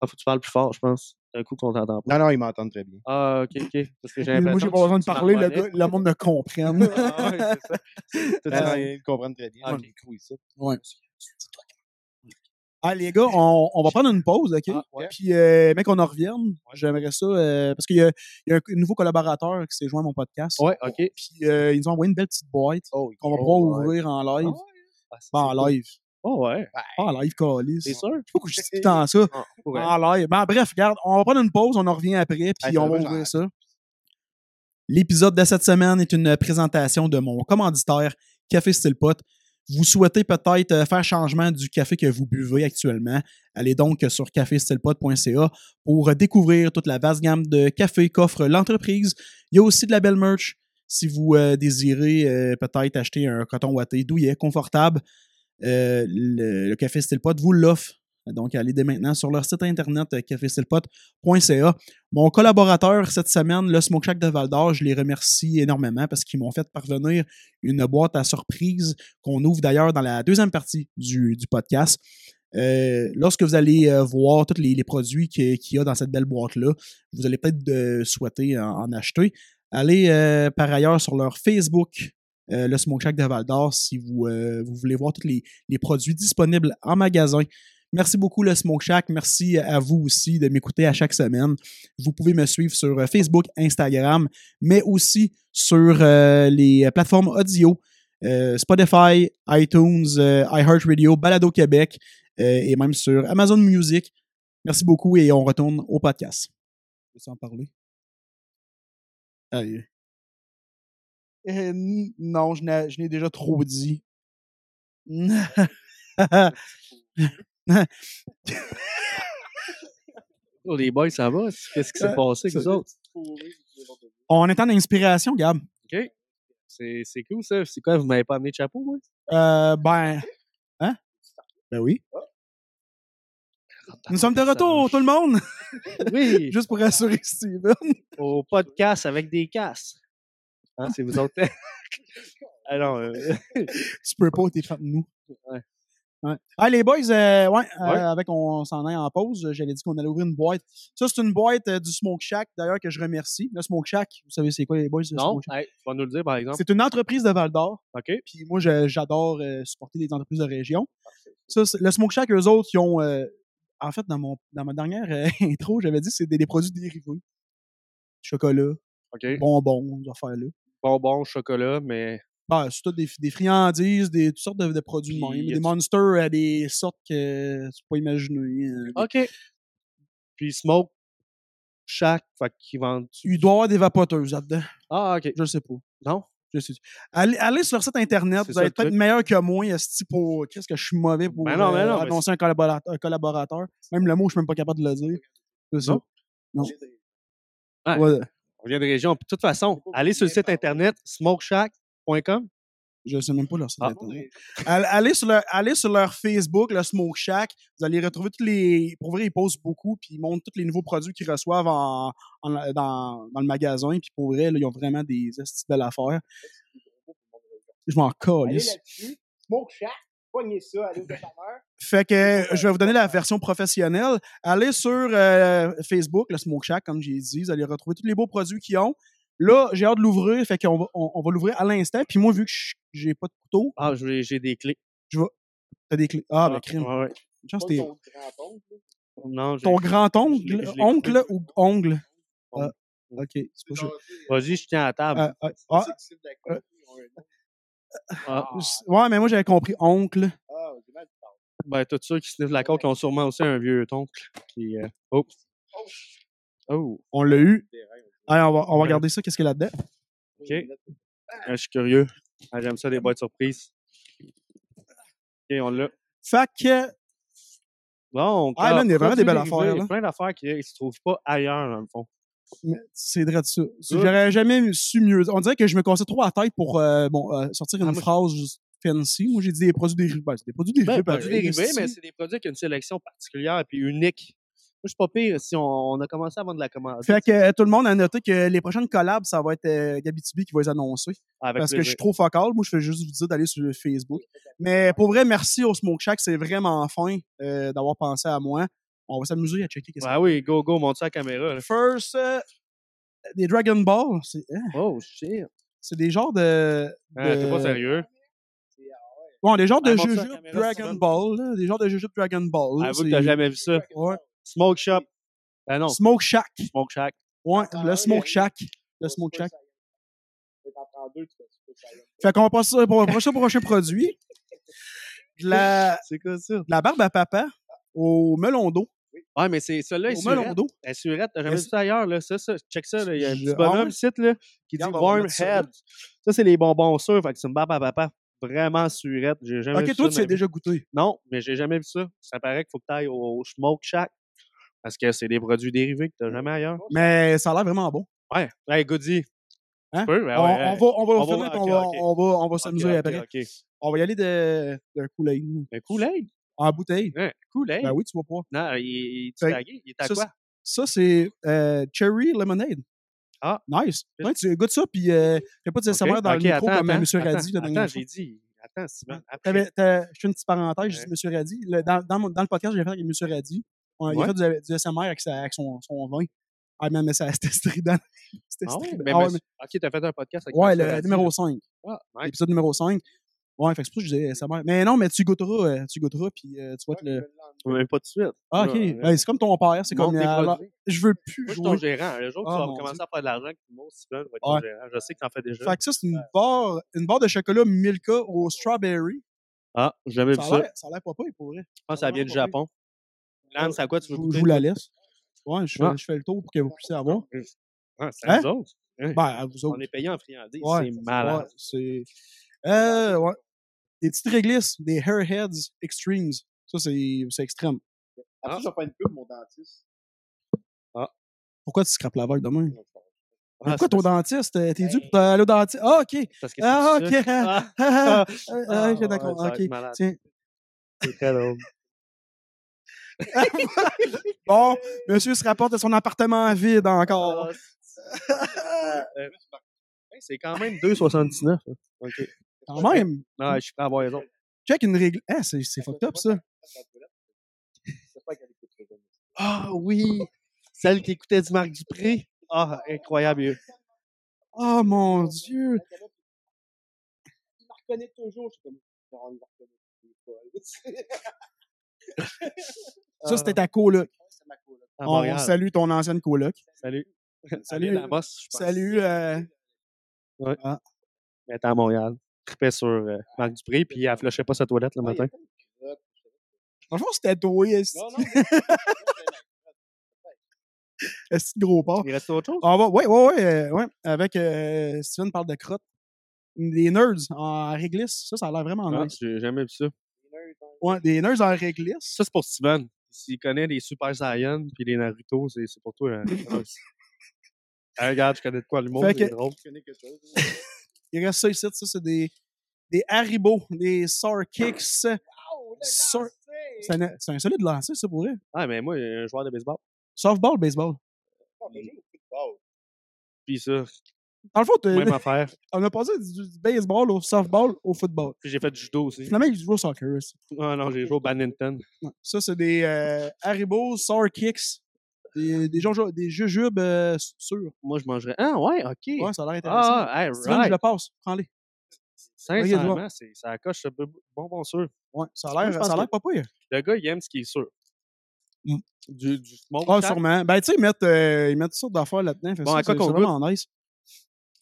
Ah, faut que tu parles plus fort, je pense. D'un coup qu'on t'entend pas. Non, non, ils m'entendent très bien. Ah, ok, ok. Parce que j'ai Mais Moi, j'ai pas besoin de parler, le, marmonnais. gars- le monde me comprenne. *laughs* Ah, ouais, c'est ça. Tout Non, ça, non, c'est- ils comprennent très bien. Ah, le micro ici. Ouais. Ah, les gars, on, on va prendre une pause, OK? Ah, ouais. Puis, euh, mec, on en revienne. J'aimerais ça, euh, parce qu'il y a, il y a un nouveau collaborateur qui s'est joint à mon podcast. Ouais, ok. Puis, euh, ils nous ont envoyé une belle petite boîte Oh, qu'on va oh, pouvoir ouais. ouvrir en live. Ah, ça, Pas en live. Oh, ouais. Pas en live, Calis. C'est Je sais sûr? pas pourquoi je dis ça. Ah. En live. Ben, bref, regarde, on va prendre une pause, on en revient après, puis on va, ouvrir ça. L'épisode de cette semaine est une présentation de mon commanditaire Café Style Pot. Vous souhaitez peut-être euh, faire changement du café que vous buvez actuellement. Allez donc sur caféstylepot.ca pour découvrir toute la vaste gamme de café qu'offre l'entreprise. Il y a aussi de la belle merch. Si vous euh, désirez euh, peut-être acheter un coton ouaté douillet, confortable, le, le Café Style Pot vous l'offre. Donc, allez dès maintenant sur leur site internet euh, caféstylepot.ca. Mon collaborateur cette semaine, le Smoke Shack de Val d'Or, je les remercie énormément parce qu'ils m'ont fait parvenir une boîte à surprise qu'on ouvre d'ailleurs dans la deuxième partie du, du podcast. Euh, lorsque vous allez euh, voir tous les, produits qu'il y a dans cette belle boîte-là, vous allez peut-être souhaiter en, acheter. Allez par ailleurs sur leur Facebook, le Smoke Shack de Val d'Or, si vous, vous voulez voir tous les produits disponibles en magasin. Merci beaucoup, le Smoke Shack. Merci à vous aussi de m'écouter à chaque semaine. Vous pouvez me suivre sur euh, Facebook, Instagram, mais aussi sur euh, les plateformes audio, euh, Spotify, iTunes, iHeartRadio, Balado Québec et même sur Amazon Music. Merci beaucoup et on retourne au podcast. Je vais en parler? Allez. Non, je n'ai déjà trop dit. *laughs* Oh, les boys, ça va? Qu'est-ce qui s'est Euh, passé avec vous autres? On est en inspiration, Gab. OK. C'est cool, ça. C'est quoi? Vous m'avez pas amené de chapeau, moi? Euh, ben. Hein? Ben oui. Nous sommes de retour, tout le monde! *laughs* Oui, *laughs* Juste pour rassurer Steven. au podcast avec des casses. Hein, c'est vous autres. *laughs* Ah non, euh, tu peux pas, t'es fan de nous. Ouais. Ouais. Ah, les boys, euh, ouais, euh, Ouais. avec on, s'en est en pause, j'avais dit qu'on allait ouvrir une boîte. Ça, c'est une boîte euh, du Smoke Shack, d'ailleurs, que je remercie. Le Smoke Shack, vous savez, c'est quoi les boys? le non, Smoke Shack? hey, tu vas nous le dire, par exemple. C'est une entreprise de Val d'Or. OK. Puis moi, j'adore supporter des entreprises de région. Ça, le Smoke Shack, eux autres, ils ont. en fait, dans, mon, dans ma dernière *laughs* intro, j'avais dit que c'est des, des produits dérivés. Chocolat, OK. bonbons, des affaires-là. Bonbons, chocolat, mais Ben, c'est tout des, des friandises, des, toutes sortes de, de produits de même. Des monsters à des sortes que tu peux pas imaginer. euh. OK. Puis Smoke Shack, fait qu'ils vendent. Il doit y avoir des vapoteuses là-dedans. Ah, OK. Je le sais pas. Non? Je sais. Allez, allez sur leur site internet, vous allez le peut-être meilleur que moi, esti, pour. Qu'est-ce que je suis mauvais pour Ben non, ben euh, non, annoncer un collaborateur, un collaborateur. Même le mot, je suis même pas capable de le dire. C'est ça. Non? Non. Ouais. Ouais, On vient de région. Puis, de toute façon, allez sur le site internet smokeshack.com. je sais même pas leur site Ah. internet. Allez, allez sur leur, allez sur leur Facebook, le Smoke Shack. Vous allez retrouver tous les. Pour vrai, ils postent beaucoup, puis ils montrent tous les nouveaux produits qu'ils reçoivent en, en- dans, dans le magasin. Puis pour vrai, là, ils ont vraiment des belles affaires. Je m'en calisse. Smoke Shack. Pognez ça. Allez au. Fait que je vais vous donner la version professionnelle. Allez sur euh, Facebook, le Smoke Shack, comme j'ai dit. Vous allez retrouver tous les beaux produits qu'ils ont. Là, j'ai hâte de l'ouvrir. Fait qu'on va, on, on va l'ouvrir à l'instant. Puis moi, vu que je- j'ai pas de couteau, Ah, j'ai j'ai des clés. t'as des clés. Ah, ben, crime. Ouais, ouais. Une chance, Pas t'es- ton grand-oncle. Non, Ton grand-oncle, Je je oncle ou ongle? Ongle. Ah, ok. Sais, Vas-y, je tiens à la table. Ah, ah, ah, la nom. Ah, ouais, mais moi, j'avais compris oncle. Ah, j'ai mal ben, tous ceux qui sniffent la coke qui ont sûrement aussi un vieux oncle qui. euh, Oh. Oh. On l'a eu. Allez, on va, on regarder ça. Qu'est-ce qu'il y a là-dedans? OK. Ah, je suis curieux. Ah, J'aime ça, des boîtes surprises. OK, on l'a. Fait que, Donc, Ah, là, il y a vraiment des belles affaires, Il y a plein d'affaires qui ne se trouvent pas ailleurs, dans le fond. c'est vrai de ça. J'aurais jamais su mieux. On dirait que je me cassais trop la tête pour euh, bon, euh, sortir une Ah, moi, phrase juste fancy. Moi, j'ai dit des produits dérivés. Ben, c'est des produits dérivés. Ben, produits dérivés, mais c'est des produits qui ont une sélection particulière et unique. Je suis pas pire si on, on a commencé vendre de la commande. Fait que euh, tout le monde a noté que les prochaines collabs, ça va être euh, qui va les annoncer. Avec parce que je suis trop focal. Moi, je fais juste vous dire d'aller sur Facebook. Mais pour vrai, merci au Smoke Shack. C'est vraiment fin euh, d'avoir pensé à moi. On va s'amuser à checker. Ah oui, go, go, monte ça à la caméra. là. First, euh, des Dragon Ball. Hein, Oh, shit. c'est des genres de. Ah, T'es de- pas sérieux? Bon, des genres de Ah, caméra, Dragon. Ball. là, Des genres de jujubes Dragon Ball. Avoue que t'as jamais vu ça. Ouais. Smoke Shop. Ah non, Smoke Shack. Smoke Shack. Ouais, Ah, le Smoke. Shack. Le Smoke Shack. Fait qu'on va passer pour le prochain, prochain produit. De *laughs* la, C'est quoi ça? de la barbe à papa au melon d'eau. Ouais, mais c'est celui-là, il surette. d'eau. Elle est surette. T'as jamais Mais vu ça ailleurs, là? Ça, ça, check ça, là. Il y a un petit bonhomme ici, là, qui dit Warm ça. Head. Ça, c'est les bonbons sûrs. Fait que c'est une barbe à papa vraiment surette. J'ai jamais vu Ok, ça. toi, de tu ma as vie. déjà goûté. Non, mais j'ai jamais vu ça. Ça paraît qu'il faut que tu ailles au, au Smoke Shack. Parce que c'est des produits dérivés que t'as jamais ailleurs. Mais ça a l'air vraiment bon. Ouais. Hey, Goody. Hein? Tu peux? On, ouais, on va, on va On va- finir, puis ok, on va, on va, on va s'amuser après. On va y aller de, d'un Kool-Aid. Ben, Kool-Aid? En bouteille. Hein, Kool-Aid? Ben oui, tu vois pas. Non, il, il, tagué. il est à ça, quoi? Ça, c'est euh, Cherry Lemonade. Ah. Nice. Ouais, tu goûtes ça, puis euh, fais pas de SMR dans le micro attends, comme euh, attends, Monsieur attends, Radis Attends, fois. j'ai dit. Attends, Simon. Je fais une petite parenthèse, je Ouais. dis Radis. Le- dans, dans, mon- dans le podcast j'ai fait avec Monsieur Radis, on, il a fait du, du SMR avec, sa- avec son, son vin. Ah, mais, mais *laughs* c'était strident. C'était Ah. Mais, Ah Ok, t'as fait un podcast avec mais- ouais, le numéro là. 5. Ah, nice. L'épisode numéro 5. Ouais, fait que c'est pour ça que je disais SMR. Mais non, mais tu goûteras, euh, tu goûteras, puis euh, tu vas être le. Même pas de suite. Ah, ok. Ben, c'est comme ton père, c'est comme. euh, alors, produits. je veux plus Moi, je suis jouer. ton gérant. Le jour où Ah, tu vas mon commencer à faire de l'argent, que mon Steven va être Ouais. ton gérant. Je sais que t'en fais déjà. Fait que ça, c'est une barre, une barre de chocolat Milka au strawberry. Ah, jamais vu Ça a ça. a l'air pas pire pour vrai. Je pense que ça vient du Japon. Lance, à quoi tu Je veux goûter? je vous la laisse. Ouais, je fais, Ah. je fais le tour pour que vous puissiez avoir. Ah, c'est Hein? autres. Hein? Ben, à vous autres. On est payé en friandises. Ouais, c'est malade. Ouais, c'est. Euh, ouais. Des petites réglisses, des Hairheads Extremes. Ça, c'est c'est extrême. Après, je vais faire une pub, mon dentiste. Pourquoi tu scrapes la vague demain? Ah, Pourquoi ton dentiste? euh, T'es dû pour aller au dentiste? Ah, ok. parce que c'est Ah, ok. *laughs* Ah, Ah, ah, ah, ah, ah, Ok. être malade. Tiens. C'est très drôle. *laughs* Bon, monsieur se rapporte de son appartement vide encore. Ah, c'est- *laughs* quand même 2,79. hein. OK. Quand même? Non, je suis prêt à voir les autres. Check une règle. Ah, c'est c'est fucked up, ça. Ah oui! Celle qui écoutait du Marc Dupré? Ah, incroyable. Oh mon Dieu. Il la reconnaît toujours. Je suis comme, non, il la reconnaît. *laughs* Ça, c'était ta coloc. À On Montréal. salue ton ancienne coloc. Salut. *laughs* Salut. je pense. Salut. euh, Elle était à Montréal. Trippait sur euh, Marc Dupré, puis elle flushait pas sa toilette le Ah, a matin. Franchement, c'était toi, est-ce Non, non. gros porc? Il reste autre chose? On va, ouais, ouais, ouais, euh, ouais. Avec euh, Steven parle de crotte. Des nerds en réglisse, ça, ça a l'air vraiment Ah, nice. J'ai jamais vu ça. Ouais, des nerds en réglisse. Ça, c'est pour Steven. S'il connaît les Super Saiyan puis les Naruto, c'est c'est pour toi. hein. *laughs* Ah, regarde, je connais de quoi l'humour, Fait que- drôle. *laughs* Il reste ça ici, ça, c'est des, des Haribo, des Sour Kicks. Oh, lancer! C'est un, c'est un solide lancer, ça, pour vrai. Ah, mais moi, un joueur de baseball. Softball, baseball. Mais. Puis ça, Dans le fond, même affaire. *laughs* on a passé du, du baseball au softball au football. Puis j'ai fait du judo aussi. Finalement, il joue au soccer. aussi. Ah non, j'ai joué au badminton. Ça, c'est des euh, Haribo Sour Kicks. Des, des, des jujubes euh, sûrs. Moi, je mangerais. Ah, ouais, OK. Ouais, ça a l'air intéressant. ah, hey, Steven, je right. le passe. Prends-les. Sincèrement, c'est- ça coche ce bon- bonbon sûr. Ouais, ça a je l'air pense ça a l'air pas pire. Le gars, il aime ce qui est sûr. Mm. Du, du. Ah, sûrement. Ben, tu sais, ils mettent, euh, ils mettent toutes sortes d'affaires là-dedans. Fait Bon, ça, à quoi c'est qu'on c'est vraiment nice.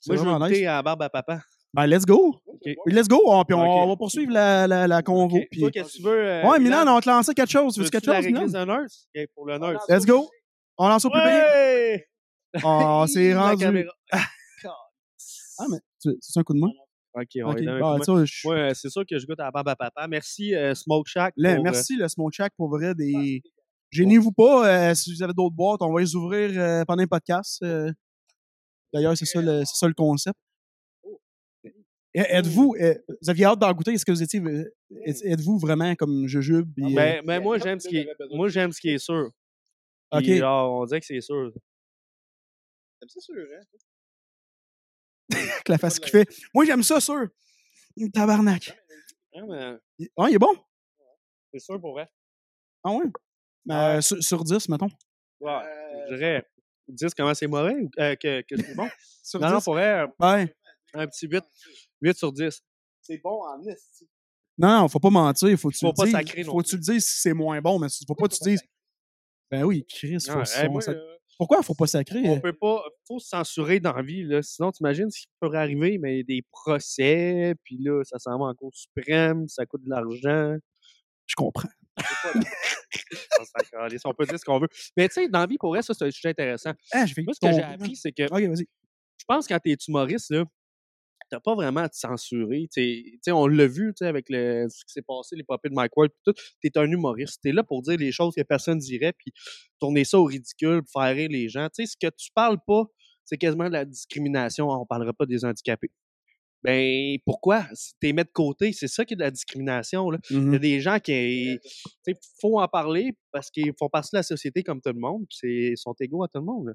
C'est Moi, je veux nice. à la barbe à papa. Ben, let's go. OK. Oui, let's go. On, puis on, Ok. on va poursuivre la, la, la convo. OK. puis- Toi, qu'est-ce que tu veux? euh, Ouais, Milan, on va te lancer quelque chose. Tu veux quelque chose, Milan? réglisse de nurse? OK, pour le nurse. Let's go. On lance au public. Ouais! Oh, *laughs* c'est La rendu. *laughs* Ah, mais c'est un coup de main? OK, on Ok. va lui donner un Ah, je- Moi, euh, c'est sûr que je goûte à la barbe à papa. Merci, euh, Smoke Shack. Pour, euh, merci, le Smoke Shack, pour vrai. Des... Gênez-vous pas. euh, si vous avez d'autres boîtes, on va les ouvrir euh, pendant un podcast. D'ailleurs, c'est ça, le- c'est ça le concept. Et Êtes-vous, euh, vous aviez hâte d'en goûter, est-ce que vous étiez, euh, êtes- êtes-vous vraiment comme jujube? puis, euh, Ben, ben, moi, j'aime ce qui est, moi, j'aime ce qui est sûr. Ok. Puis, genre, on dirait que c'est sûr. C'est sûr, hein? avec la face qu'il fait. Moi, j'aime ça, sûr. Tabarnak. Hein, mais Il- Ah, il est bon? c'est sûr pour vrai. Ah ouais? Ben, sur, sur 10, mettons. Ouais, Euh, je dirais 10 comment c'est mauvais ou euh, que, que c'est bon. *laughs* Sur non, non, 10? pour vrai, Ouais. un petit 8. 8 sur 10. C'est bon en esti. Non, non, faut pas mentir. Faut que tu Faut le pas dises. sacrer non Faut que tu le dises si c'est moins bon, mais tu- faut pas que tu dises. *laughs* Ben oui, Chris, faut, Ouais, hey, on moi, sac- euh, Pourquoi faut pas sacrer? on peut pas. faut se censurer dans la vie. Là. Sinon, t'imagines ce qui pourrait arriver, mais des procès, puis là, ça s'en va en Cour suprême, ça coûte de l'argent. Je comprends. On peut dire ce qu'on veut. Mais tu sais, dans la vie, pour vrai, ça, c'est un sujet intéressant. Ah, Moi, ce que j'ai appris, c'est que Ok, vas-y. je pense que quand t'es humoriste, là, t'as pas vraiment à te censurer. T'sais, t'sais, on l'a vu t'sais, avec le, ce qui s'est passé, les papiers de Mike Ward, tout. T'es un humoriste. T'es là pour dire les choses que personne dirait, puis tourner ça au ridicule, faire rire les gens. T'sais, ce que tu parles pas, c'est quasiment de la discrimination. On parlera pas des handicapés. Ben, pourquoi? Si T'es mis de côté, c'est ça qui est de la discrimination. Là. Il y a Mhm. des gens qui. Il faut en parler parce qu'ils font partie de la société comme tout le monde, puis ils sont égaux à tout le monde. là.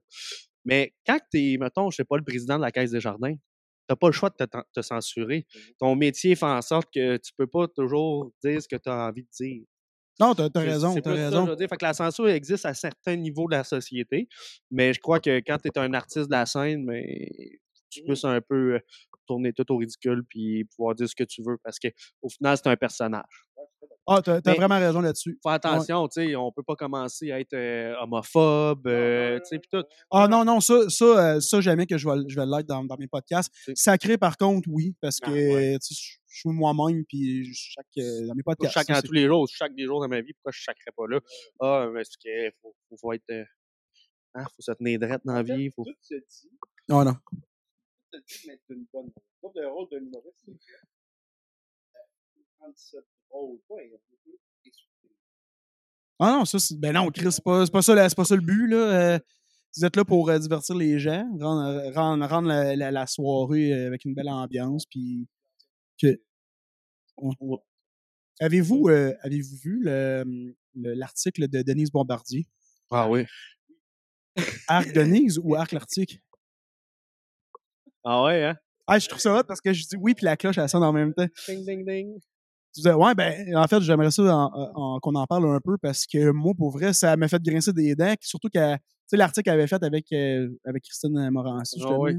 Mais quand tu es, mettons, je sais pas, le président de la Caisse des Jardins, tu pas le choix de te, te censurer. Ton métier fait en sorte que tu peux pas toujours dire ce que tu as envie de dire. Non, t'as t'as C'est- raison, c'est t'as plus ça, raison. je dire. Fait que la censure existe à certains niveaux de la société, mais je crois que quand tu es un artiste de la scène, mais tu peux un peu euh, tourner tout au ridicule puis pouvoir dire ce que tu veux parce que au final, c'est un personnage. Ah, t'as t'as Mais- vraiment raison là-dessus. Faut attention, tu sais, on peut pas commencer à être euh, homophobe, euh, tu sais, pis tout. Ah non, non, ça, ça, euh, ça jamais que je vais, je vais l'être dans, dans mes podcasts. Sacré, par contre, oui, parce que Ah, ouais. tu sais, je suis moi-même, puis chaque, euh, dans mes podcasts. chaque, ça, tous les jours, chaque des jours de ma vie, pourquoi je sacrerais pas là? Ah, mais c'est que faut, faut, faut être. euh, hein, faut se tenir droit dans la vie. Faut... Tout se dit. Non, non. Se dit, mais c'est une bonne. Sauf le rôle d'un humoriste, c'est que. euh, prendre ça drôle, pas et Ah non, ça, c'est- ben non, Chris, c'est pas, c'est pas, ça, pas ça le but, là. Euh, vous êtes là pour euh, divertir les gens, rendre, rendre, rendre la, la- la soirée euh, avec une belle ambiance, puis que... Avez-vous euh, avez-vous vu le- le- l'article de Denise Bombardier? Ah oui. Arc Denise ou Arc l'Arctique? Ah ouais, hein? Ah, je trouve ça hot parce que je dis oui, puis la cloche, elle sonne en même temps. Ding, ding, ding. Tu disais, ouais, ben, en fait, j'aimerais ça en- en- qu'on en parle un peu parce que moi, pour vrai, ça m'a fait grincer des dents. Surtout que, tu sais, l'article qu'elle avait fait avec, euh, avec Christine Morancy, Ah justement. ouais.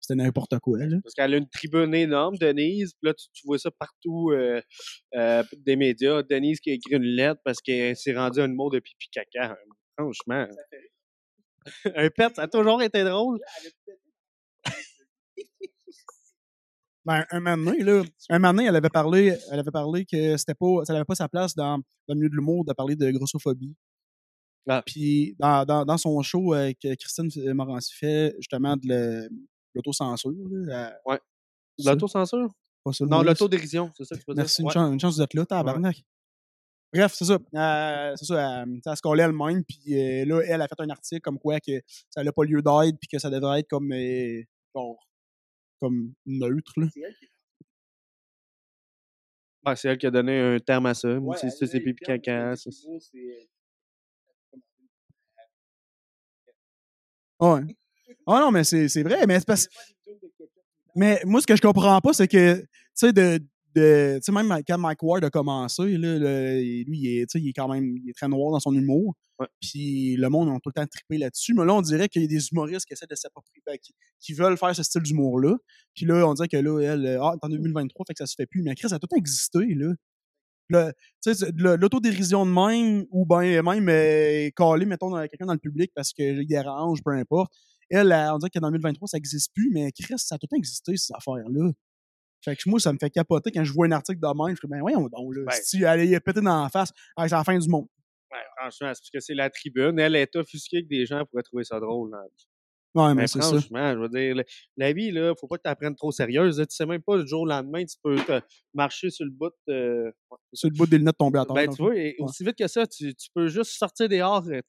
C'était n'importe quoi, là. Parce qu'elle a une tribune énorme, Denise. Puis là, tu, tu vois ça partout euh, euh, des médias. Denise qui a écrit une lettre parce qu'elle s'est rendue à un mot de pipi caca. Franchement. *laughs* un pet, ça a toujours été drôle. Ben, un moment donné, là, un moment donné, elle avait parlé, elle avait parlé que c'était pas, ça n'avait pas sa place dans, dans le milieu de l'humour de parler de grossophobie. Ah. Puis, dans, dans, dans son show euh, que Christine Morancy fait, justement, de l'autocensure, là, elle- ça, L'autocensure? pas ça le Non, l'autodérision, c'est ça que tu veux dire? Merci, une, Ouais. chance, une chance d'être là, tabarnak. Bref, c'est ça. Euh, c'est ça, elle, elle se collait elle-même, puis euh, là, elle a fait un article comme quoi que ça n'a pas lieu d'être, puis que ça devrait être comme, euh, genre, comme neutre, là. C'est elle qui a donné un terme à ça. Moi, c'est ça, c'est pipi caca. c'est- Ouais. Ah non, mais c'est c'est vrai, mais parce Mais moi, ce que je comprends pas, c'est que, tu sais, de. De tu sais, même quand Mike Ward a commencé, là, le- lui, il est, il est quand même il est très noir dans son humour. Puis le monde a tout le temps trippé là-dessus. Mais là, on dirait qu'il y a des humoristes qui essaient de s'approprier, ben, qui, qui veulent faire ce style d'humour-là. Puis là, on dirait que là, elle, euh, ah, en 2023, fait que ça se fait plus. Mais Chris, ça a tout le temps existé, là. L'autodérision de même, ou ben même euh, caler, mettons, quelqu'un dans le public parce qu'il dérange, peu importe. Elle, elle, on dirait que dans 2023, ça n'existe plus, mais Chris, ça a tout le temps existé, ces affaires-là. Fait que moi, ça me fait capoter quand je vois un article de même. Je fais, ben voyons donc, là. Ben. si tu allais y péter dans la face, ah, c'est la fin du monde. Ouais, franchement, c'est parce que c'est la tribune. Elle est offusquée que des gens pourraient trouver ça drôle. là. Ouais, mais Mais c'est ça. franchement, je veux dire, la vie, là, faut pas que tu apprennes trop sérieuse. Tu sais même pas le jour au lendemain, tu peux te marcher sur le bout. euh, Sur le bout des lunettes tombées à terre. Ben, tu vois, et aussi vite que ça, tu, tu peux juste sortir dehors, euh,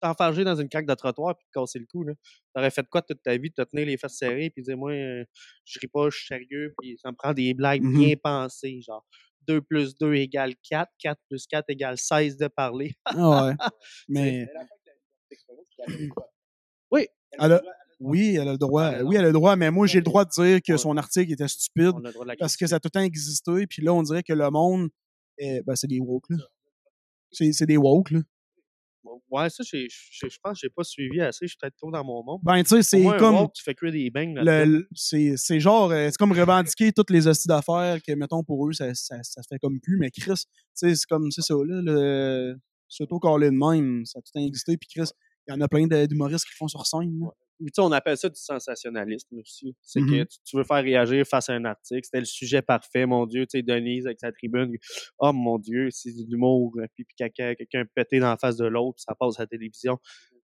t'enfarger dans une craque de trottoir puis te casser le cou. là. T'aurais fait quoi toute ta vie? Te tenir les fesses serrées puis dire, moi, euh, je ris pas, je suis sérieux, puis ça me prend des blagues Mhm. bien pensées, genre 2 plus 2 égale 4, 4 plus 4 égale 16 de parler. Ah ouais. *laughs* Mais Oui. elle a- oui, elle a le droit. Oui, elle a le droit, mais moi, j'ai le droit de dire que son article était stupide parce que ça a tout le temps existé. Puis là, on dirait que le monde, eh, ben, c'est des woke, là. C'est c'est des woke, là. Ouais, ça, je je pense que j'ai pas suivi assez. Je suis peut-être trop dans mon monde. Ben, tu sais, c'est comme. tu fais cuire des le- c'est genre, euh, c'est comme revendiquer toutes les hosties d'affaires que, mettons, pour eux, ça, ça, ça fait comme plus. Mais Chris, tu sais, c'est comme, c'est ça, là, le, s'auto-caller de même, ça a tout existé. Puis Chris, il y en a plein d'humoristes qui font sur scène, là. On appelle ça du sensationnalisme aussi. C'est que Mhm. tu, tu veux faire réagir face à un article. C'était le sujet parfait, mon Dieu. Tu sais, Denise avec sa tribune. Oh mon Dieu, c'est de l'humour, euh, pipi caca, quelqu'un pété dans la face de l'autre, ça passe à la télévision.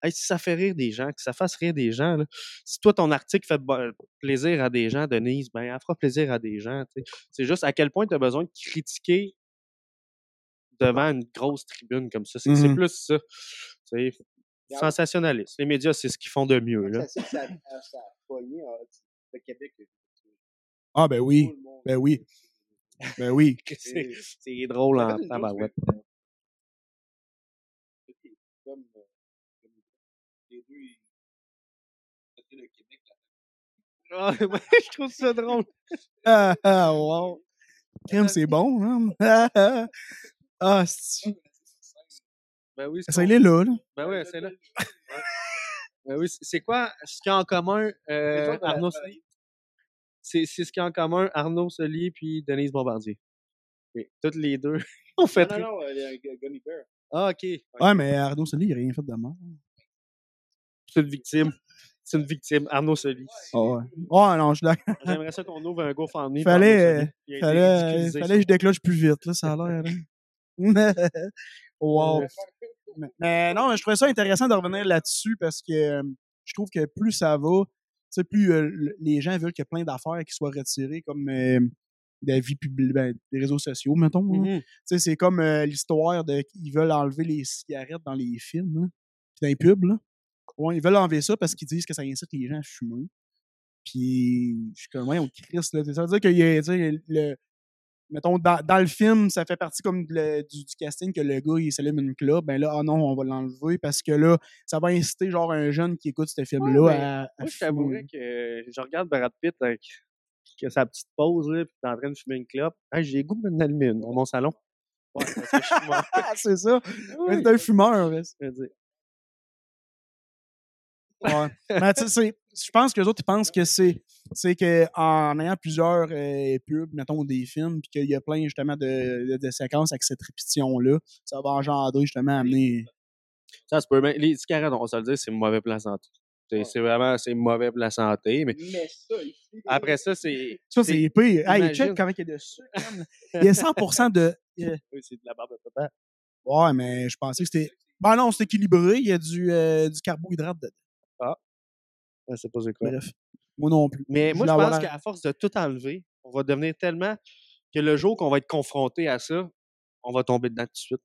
Hey, si ça fait rire des gens, que ça fasse rire des gens, là. si toi, ton article fait bo- plaisir à des gens, Denise, ben, elle fera plaisir à des gens. C'est juste à quel point tu as besoin de critiquer devant une grosse tribune comme ça. C'est Mhm. plus ça. Sensationnaliste. Les médias, c'est ce qu'ils font de mieux. Là. Ça, ça, ça, ça a pogné euh, le Québec. Ah, ben oui. Monde. Ben oui. Ben oui. *laughs* *laughs* C'est drôle en tabarouette. Comme, euh, comme les deux, le Québec. Ah, ouais, *laughs* je trouve ça drôle. Ah, ah, wow. Crème, c'est bon, man. Ah, ah. C'est- Ben oui, c'est ça, il est là, là. Ben oui, c'est là. Ben oui, c'est- quoi ce qu'il y a en commun, euh, Arnaud. Soli? C'est c'est ce qu'il y a en commun, Arnaud Soli puis Denise Bombardier. Ok, Toutes les deux *laughs* ont fait Non, non, non, euh, Gu- Gummy Bear. Ah, ok. Ouais, mais Arnaud Soli, il a rien fait de mal. C'est une victime. C'est une victime, Arnaud Soli. Ah ouais. Ouais, non, je d'accord. J'aimerais ça qu'on ouvre un GoFundMe. Fallait, euh, Fallait, fallait que je déclenche plus vite, là, ça a l'air. là. *laughs* *laughs* wow. Mais, mais non, je trouvais ça intéressant de revenir là-dessus parce que euh, je trouve que plus ça va, plus euh, le- les gens veulent qu'il y ait plein d'affaires qui soient retirées comme euh, de la vie publique, ben, des réseaux sociaux, mettons. hein. mhm. Sais, c'est comme l'histoire de ils veulent enlever les cigarettes dans les films, puis dans les pubs. Là. Ouais, ils veulent enlever ça parce qu'ils disent que ça incite les gens à fumer. Puis, je suis comme, ouais, on Christ, là. Ça veut dire que, le, mettons, dans, dans le film, ça fait partie comme le- du, du casting que le gars, il s'allume une club. Ben là, ah non, on va l'enlever parce que là, ça va inciter, genre, un jeune qui écoute ce film-là mais à, à Moi, je t'avouerais que je regarde Brad Pitt avec qui a sa petite pause, là, puis t'es en train de fumer une clope. Hey, j'ai goût de allumer une dans mon salon. Ouais, que. *laughs* Ah, c'est ça. Oui, C'est un fumeur. veux dire. Ouais. Mais tu sais, je pense que les autres, ils pensent que c'est c'est qu'en ayant plusieurs euh, pubs, mettons des films, puis qu'il y a plein justement de, de, de séquences avec cette répétition-là, ça va engendrer justement amener. Ça se peut, mais les cigarettes, on va se le dire, c'est mauvais pour la santé. C'est vraiment c'est mauvais pour la santé, mais après ça, c'est. Ça, c'est pire. Hey, check comment il y a de sucre. Il y a 100% de. euh, Oui, c'est de la barbe de papa. Ouais, mais je pensais que c'était. Ben non, c'est équilibré. Il y a du, euh, du carbohydrate dedans. Sais pas c'est quoi. Bref. Moi non plus. Mais moi, je pense la- qu'à force de tout enlever, on va devenir tellement que le jour qu'on va être confronté à ça, on va tomber dedans tout de suite.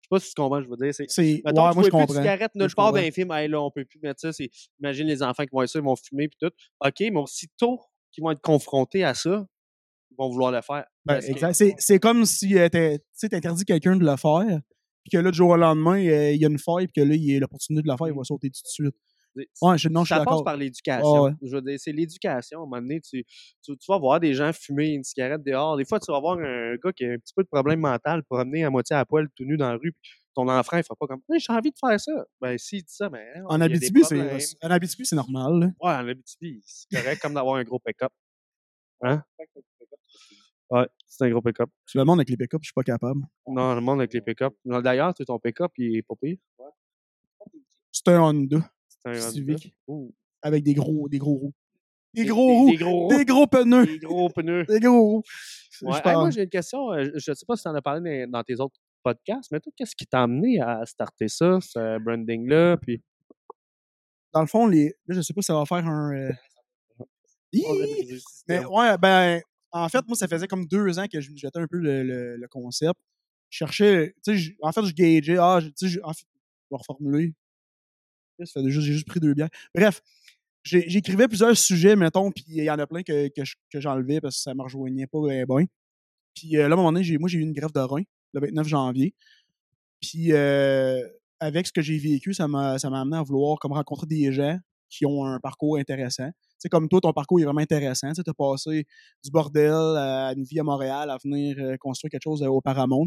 Je sais pas si tu comprends, je veux dire. C'est. Ouais, mettons, moi tu je vois plus de comprends. cigarettes Moi, nulle je part dans comprends. les films. Hey, là, on peut plus mettre ça. C'est, imagine les enfants qui vont être ça, ils vont fumer puis tout. OK, mais aussitôt qu'ils vont être confrontés à ça, ils vont vouloir le faire. Ben. C'est, comme si euh, tu sais, t'interdis quelqu'un de le faire, puis que là, du jour au lendemain, euh, il y a une faille, puis que là, il a l'opportunité de le faire, il va sauter tout de suite. C'est- Ouais, je, non, je suis ça passe par l'éducation. Ouais. Je veux dire, c'est l'éducation. À un moment donné, tu, tu, tu vas voir des gens fumer une cigarette dehors. Des fois, tu vas voir un gars qui a un petit peu de problème mental promener à moitié à poil tout nu dans la rue. Puis ton enfant, il fera pas comme Hey, j'ai envie de faire ça. Ben, s'il dit ça, ben. En Abitibi, c'est, problèmes. en Abitibi, c'est normal. là. Ouais, en Abitibi, c'est correct comme d'avoir un gros pick-up. Hein? Ouais, c'est un gros pick-up. Le monde avec les pick-up, je suis pas capable. Non, le monde avec les pick-up. D'ailleurs, tu ton pick-up, il est pas pire. C'est un Honda Civic. Avec des gros, des gros roues. Des Des- gros des- roues! Des gros roues. Des gros pneus! Des gros pneus. Des gros roues! Ouais. Hey, moi, j'ai une question. euh, Je ne sais pas si tu en as parlé dans, tes autres podcasts, mais toi, qu'est-ce qui t'a amené à starter ça, ce branding-là? Puis... Dans le fond, les... là, je sais pas si ça va faire un. euh, *laughs* Hi! Mais ouais, ben, en fait, moi, ça faisait comme deux ans que je me jetais un peu le, le- le concept. Je cherchais, tu sais, je- en fait, je gageais, ah, tu sais, en fait, je vais reformuler. J'ai juste pris deux bières. Bref, j'écrivais plusieurs sujets, mettons, puis il y en a plein que, que, je- que j'enlevais parce que ça me rejoignait pas bien. bien. Puis euh, là, à un moment donné, moi, j'ai eu une greffe de rein le 29 janvier. Puis euh, avec ce que j'ai vécu, ça m'a amené à vouloir comme rencontrer des gens qui ont un parcours intéressant. Sais, comme toi, ton parcours est vraiment intéressant. Tu as passé du bordel à une vie à Montréal, à venir euh, construire quelque chose au Paramount.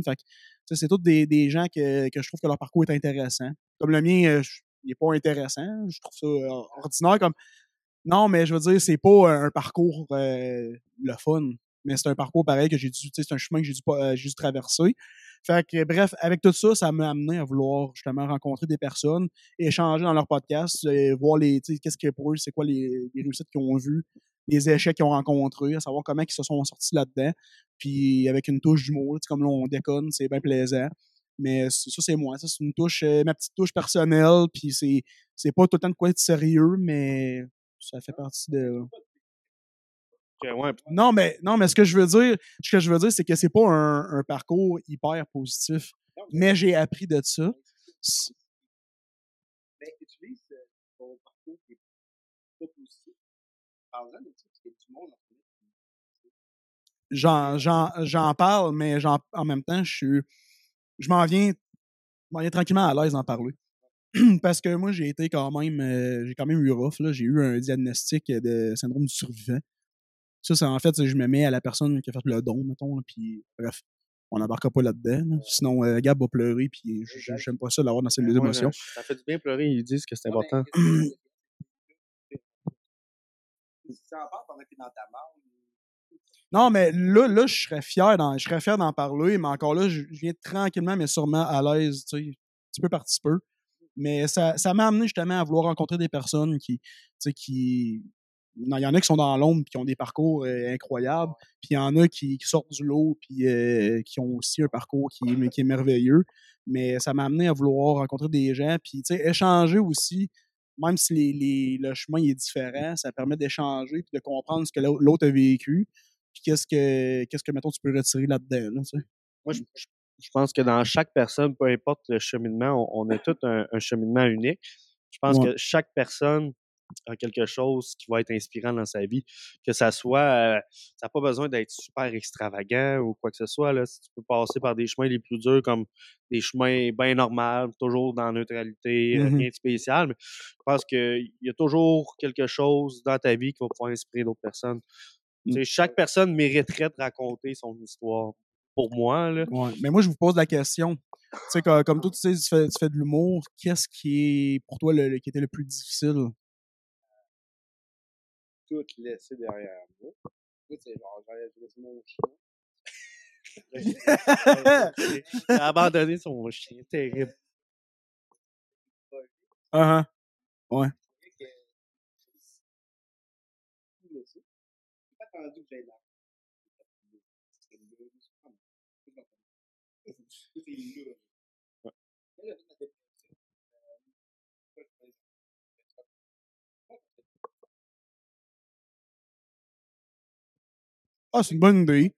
C'est tous des, des gens que, que je trouve que leur parcours est intéressant. Comme le mien, je- il est pas intéressant. Je trouve ça euh, ordinaire. Comme non, mais je veux dire, c'est pas un, un parcours euh, le fun, mais c'est un parcours pareil que j'ai dû, c'est un chemin que j'ai dû, euh, traverser. Fait que, bref, avec tout ça, ça m'a amené à vouloir justement rencontrer des personnes, échanger dans leur podcast, euh, voir les, qu'est-ce que pour eux, c'est quoi les, réussites qu'ils ont vues, les échecs qu'ils ont rencontrés, à savoir comment ils se sont sortis là-dedans. Puis avec une touche d'humour, comme là, on déconne, c'est bien plaisant. Mais ça, c'est moi. Ça, c'est une touche, euh, ma petite touche personnelle. Puis c'est, c'est pas tout le temps de quoi être sérieux, mais ça fait partie de. Ouais, Non, mais non, mais ce que je veux dire, ce que je veux dire, c'est que c'est pas un, un parcours hyper positif. Mais j'ai appris de ça. Utilise euh, ton parcours qui est pas positif. Parle-en de ça, parce qu'il y a du monde en fait. J'en, j'en, j'en parle, mais en même temps, je suis. Je m'en viens, tranquillement à l'aise d'en parler. *clears throat* Parce que moi, j'ai été quand même. euh, j'ai quand même eu rough. Là. J'ai eu un diagnostic de syndrome du survivant. Ça, c'est en fait, je me mets à la personne qui a fait le don, mettons. là, puis, bref, on n'embarquera pas là-dedans. là. Sinon, euh, Gab va pleurer, puis j'aime pas ça l'avoir dans ses moi, émotions. Ça fait du bien pleurer, ils disent que c'est important. qu'est-ce que- Si tu *clears throat* en parles pendant que t'es dans ta Non, mais là, là, je serais fier d'en, je serais fier d'en parler, mais encore là, je, viens tranquillement, mais sûrement à l'aise, tu sais, un petit peu par petit peu. Mais ça, ça m'a amené justement à vouloir rencontrer des personnes qui, tu sais, qui, il y en a qui sont dans l'ombre, qui ont des parcours euh, incroyables, puis il y en a qui, sortent du lot, puis euh, qui ont aussi un parcours qui qui est merveilleux. Mais ça m'a amené à vouloir rencontrer des gens, puis tu sais, échanger aussi, même si les, les- le chemin est différent, ça permet d'échanger puis de comprendre ce que l'au- l'autre a vécu, puis qu'est-ce que, qu'est-ce que, mettons, tu peux retirer là-dedans, là, tu sais? Moi, je, pense que dans chaque personne, peu importe le cheminement, on, on a tout un, un cheminement unique. Je pense Ouais. que chaque personne a quelque chose qui va être inspirant dans sa vie. Que ça soit, euh, ça n'a pas besoin d'être super extravagant ou quoi que ce soit. Là. Si tu peux passer par des chemins les plus durs comme des chemins bien normaux, toujours dans la neutralité, euh, Mhm. rien de spécial. Mais je pense qu'il y a toujours quelque chose dans ta vie qui va pouvoir inspirer d'autres personnes. Chaque personne mériterait de raconter son histoire. Pour moi, là. Ouais. Mais moi, je vous pose la question. Tu sais, comme, comme toi, tu sais, tu fais, tu fais de l'humour, qu'est-ce qui est pour toi le, le- qui était le plus difficile? Tout laissé derrière moi. C'est genre, j'aurais laissé mon chien. *laughs* Abandonné son chien, terrible. Ah, ah. Tout Là. C'est ah, c'est Ah, une bonne idée.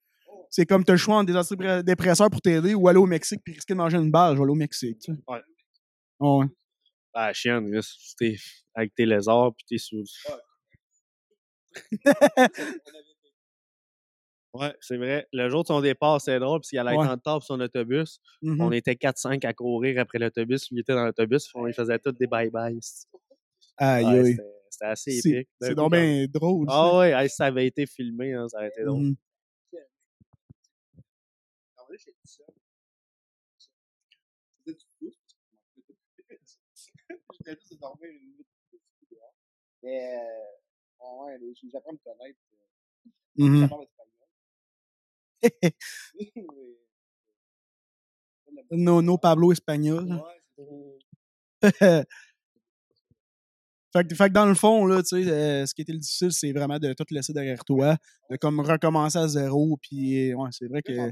C'est comme t'as le choix entre des antidépresseurs pour t'aider ou aller au Mexique puis risquer de manger une balle. Je vais aller au Mexique, tu sais. Ouais. Ouais. Ah, la chienne, là, si t'es avec tes lézards, puis t'es sous. Ouais, *laughs* c'est vrai. Le jour de son départ, c'est drôle, parce qu'il allait être Ouais. en retard pour son autobus. Mhm. On était 4-5 à courir après l'autobus. Lui il était dans l'autobus. On lui faisait tous des bye-bye. Aïe, Ouais, aïe. c'était- assez épique. C'est donc bien drôle. ça. Ah ouais, hey, si ça avait été filmé, hein, ça aurait été drôle. Alors *laughs* là, j'étais juste à dormir une minute dehors. Mais, euh, ouais, ouais, j'apprends à me connaître. euh, Mhm. Je parle *laughs* espagnol. Mais, No, no Pablo espagnol. c'est- *laughs* Fait que, fait que dans le fond, là, tu sais, euh, ce qui était le difficile, c'est vraiment de tout laisser derrière toi, de comme recommencer à zéro, puis ouais, c'est vrai que...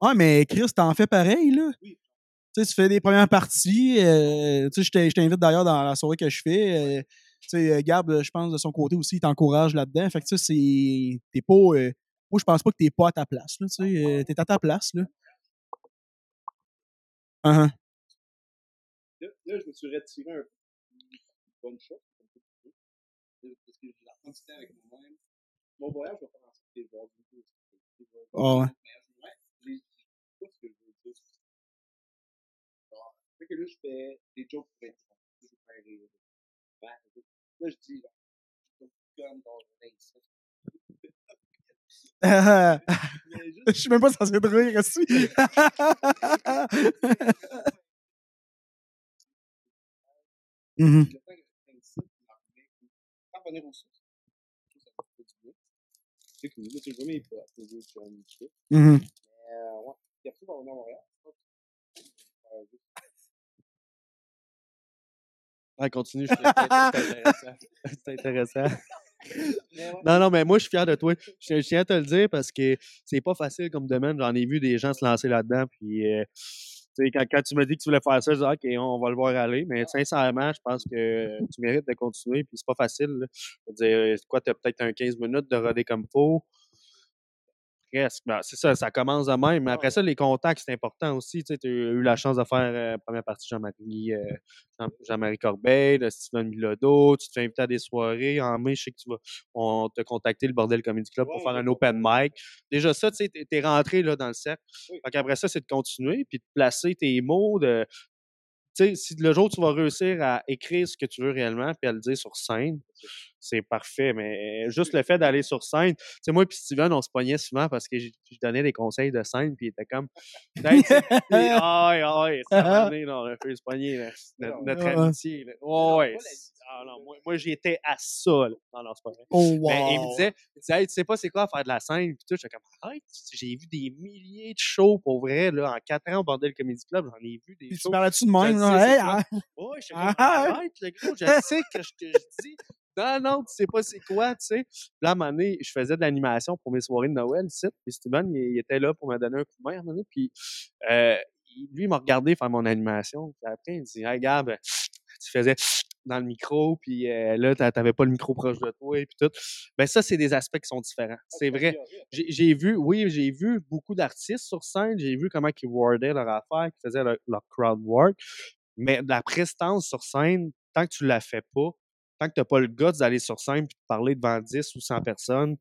Ouais, mais Chris, t'en fais pareil, là? Oui. Tu sais, tu fais des premières parties. euh, tu sais, je t'in- je t'invite d'ailleurs dans la soirée que je fais. euh, tu sais, euh, Gab, je pense, de son côté aussi, il t'encourage là-dedans. Fait que, tu sais, c'est... T'es pas... euh, moi, je pense pas que t'es pas à ta place, là, tu sais. euh, t'es à ta place, là. Uh-huh. Là, là, je me suis retiré un peu. Bonne chose. Parce que j'ai du temps avec moi-même. Mon voyage va du coup. Ah ouais. Mais ouais, j'ai j'ai pas ce que je veux dire. Alors, fait que là, je fais des jokes pour être Je veux faire rire. Ouais, Là, je dis, genre, je suis comme dans un instant. *laughs* Mais juste, Je suis même pas censé rire aussi. *laughs* Mhm. le temps que je que tu vois mes potes. Mais, ouais. Puis après, on va revenir à Montréal. Ouais, continue, je- *laughs* *laughs* c'est intéressant. C'est intéressant. Non, non, mais moi, je suis fier de toi. Je, tiens à te le dire parce que c'est pas facile comme domaine. J'en ai vu des gens se lancer là-dedans. Puis, euh, tu sais, quand, quand tu m'as dit que tu voulais faire ça, je disais, OK, on va le voir aller. Mais sincèrement, je pense que tu mérites de continuer. Puis, c'est pas facile. là. Je veux dire, quoi, tu as peut-être un 15 minutes de roder comme faut. Presque. Ben, c'est ça, ça commence de même. Mais après ça, les contacts, c'est important aussi. Tu as eu la chance de faire euh, la première partie de Jean-Marie euh, Jean- Jean-Marie Corbeil, de Steven Bilodeau. Tu te fais inviter à des soirées. En mai, je sais que tu vas on t'a contacté le Bordel Comedy Club pour faire un open mic. Déjà ça, tu t'es rentré là, dans le cercle. Fait qu'après ça, c'est de continuer, puis de placer tes mots, de... Tu sais, si le jour tu vas réussir à écrire ce que tu veux réellement, puis à le dire sur scène, c'est parfait. Mais juste le fait d'aller sur scène, tu sais, moi puis Steven, on se pognait souvent parce que je donnais des conseils de scène, puis il était comme... Tu sais, puis, *laughs* ah ouais, ah on a fait se pogner, notre, notre amitié. Là. Ouais. Ah non, moi, moi j'étais à ça. Là. Non, non, c'est pas vrai. Oh, wow. Mais il me disait, il disait hey, tu sais pas c'est quoi faire de la scène, puis tout. J'étais comme, arrête, j'ai vu des milliers de shows pour vrai, là, en quatre ans au Bordel Comedy Club, j'en ai vu des Puis tu shows. parlais-tu de même, là? sais, Hey, ah, Ouais, je suis Ah, ah. arrête, le gros, je sais que je, que je dis. Non, non, tu sais pas c'est quoi, tu sais. Puis là, à un moment donné, je faisais de l'animation pour mes soirées de Noël, ici. Puis Steven, il, il était là pour me donner un coup de main à un moment donné. Puis euh, lui, il m'a regardé faire mon animation. Puis après, il me dit, hey, Gab, tu faisais dans le micro, puis euh, là, t'a- t'avais pas le micro proche de toi, et puis tout. Ben ça, c'est des aspects qui sont différents. C'est vrai. J'ai j'ai vu, oui, j'ai vu beaucoup d'artistes sur scène. J'ai vu comment ils wardaient leur affaire, qu'ils faisaient leur, leur crowd work. Mais la prestance sur scène, tant que tu la fais pas, tant que tu n'as pas le guts d'aller sur scène et de parler devant 10 ou 100 personnes,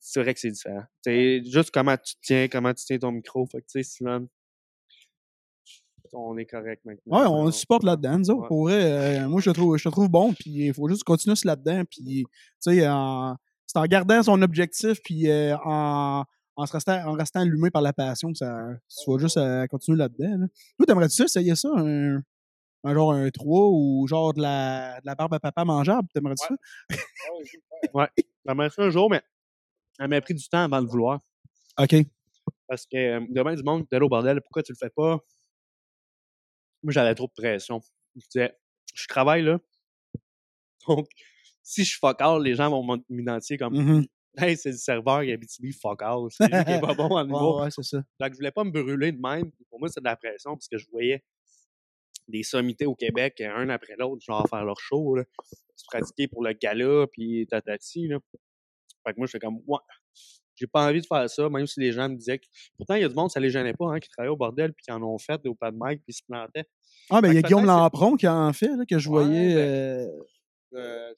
c'est vrai que c'est différent. C'est juste comment tu tiens, comment tu tiens ton micro. Fait que, tu sais, on est correct maintenant. Ouais, on le supporte là-dedans, nous autres. Ouais. Pour vrai, euh, moi, je te trouve, je te trouve bon, puis il faut juste continuer là-dedans, puis, tu sais, en- c'est en gardant son objectif, puis euh, en, en, se restant, en restant allumé par la passion, ça, tu vas juste euh, continuer là-dedans. Là. Toi, t'aimerais-tu ça, essayer ça, un, un genre un 3 ou genre de la, de la barbe à papa mangeable? T'aimerais-tu ça? *laughs* J'aimerais ça un jour, mais ça m'a pris du temps avant de vouloir. OK. Parce que euh, demain, du monde, t'es au bordel, pourquoi tu le fais pas? Moi, j'avais trop de pression. Je disais, je travaille là. *laughs* Donc, si je fuck all, les gens vont m'identifier comme Mhm. Hey, c'est le serveur Abitibi fuck all. *laughs* C'est lui qui est pas bon à niveau. Ouais, ouais, c'est ça. Donc, je voulais pas me brûler de même. Pour moi, c'est de la pression parce que je voyais des sommités au Québec, un après l'autre, genre faire leur show, là, se pratiquer pour le gala, puis tatati. Là. Fait que moi, j'étais comme, ouais, j'ai pas envie de faire ça, même si les gens me disaient que. Pourtant, il y a du monde, ça les gênait pas, hein, qui travaillaient au bordel, puis qui en ont fait des open mic, puis se plantaient. Ah, ben, il y a Guillaume Lampron qui en fait, là, que je Ouais, voyais. ben, euh, Euh,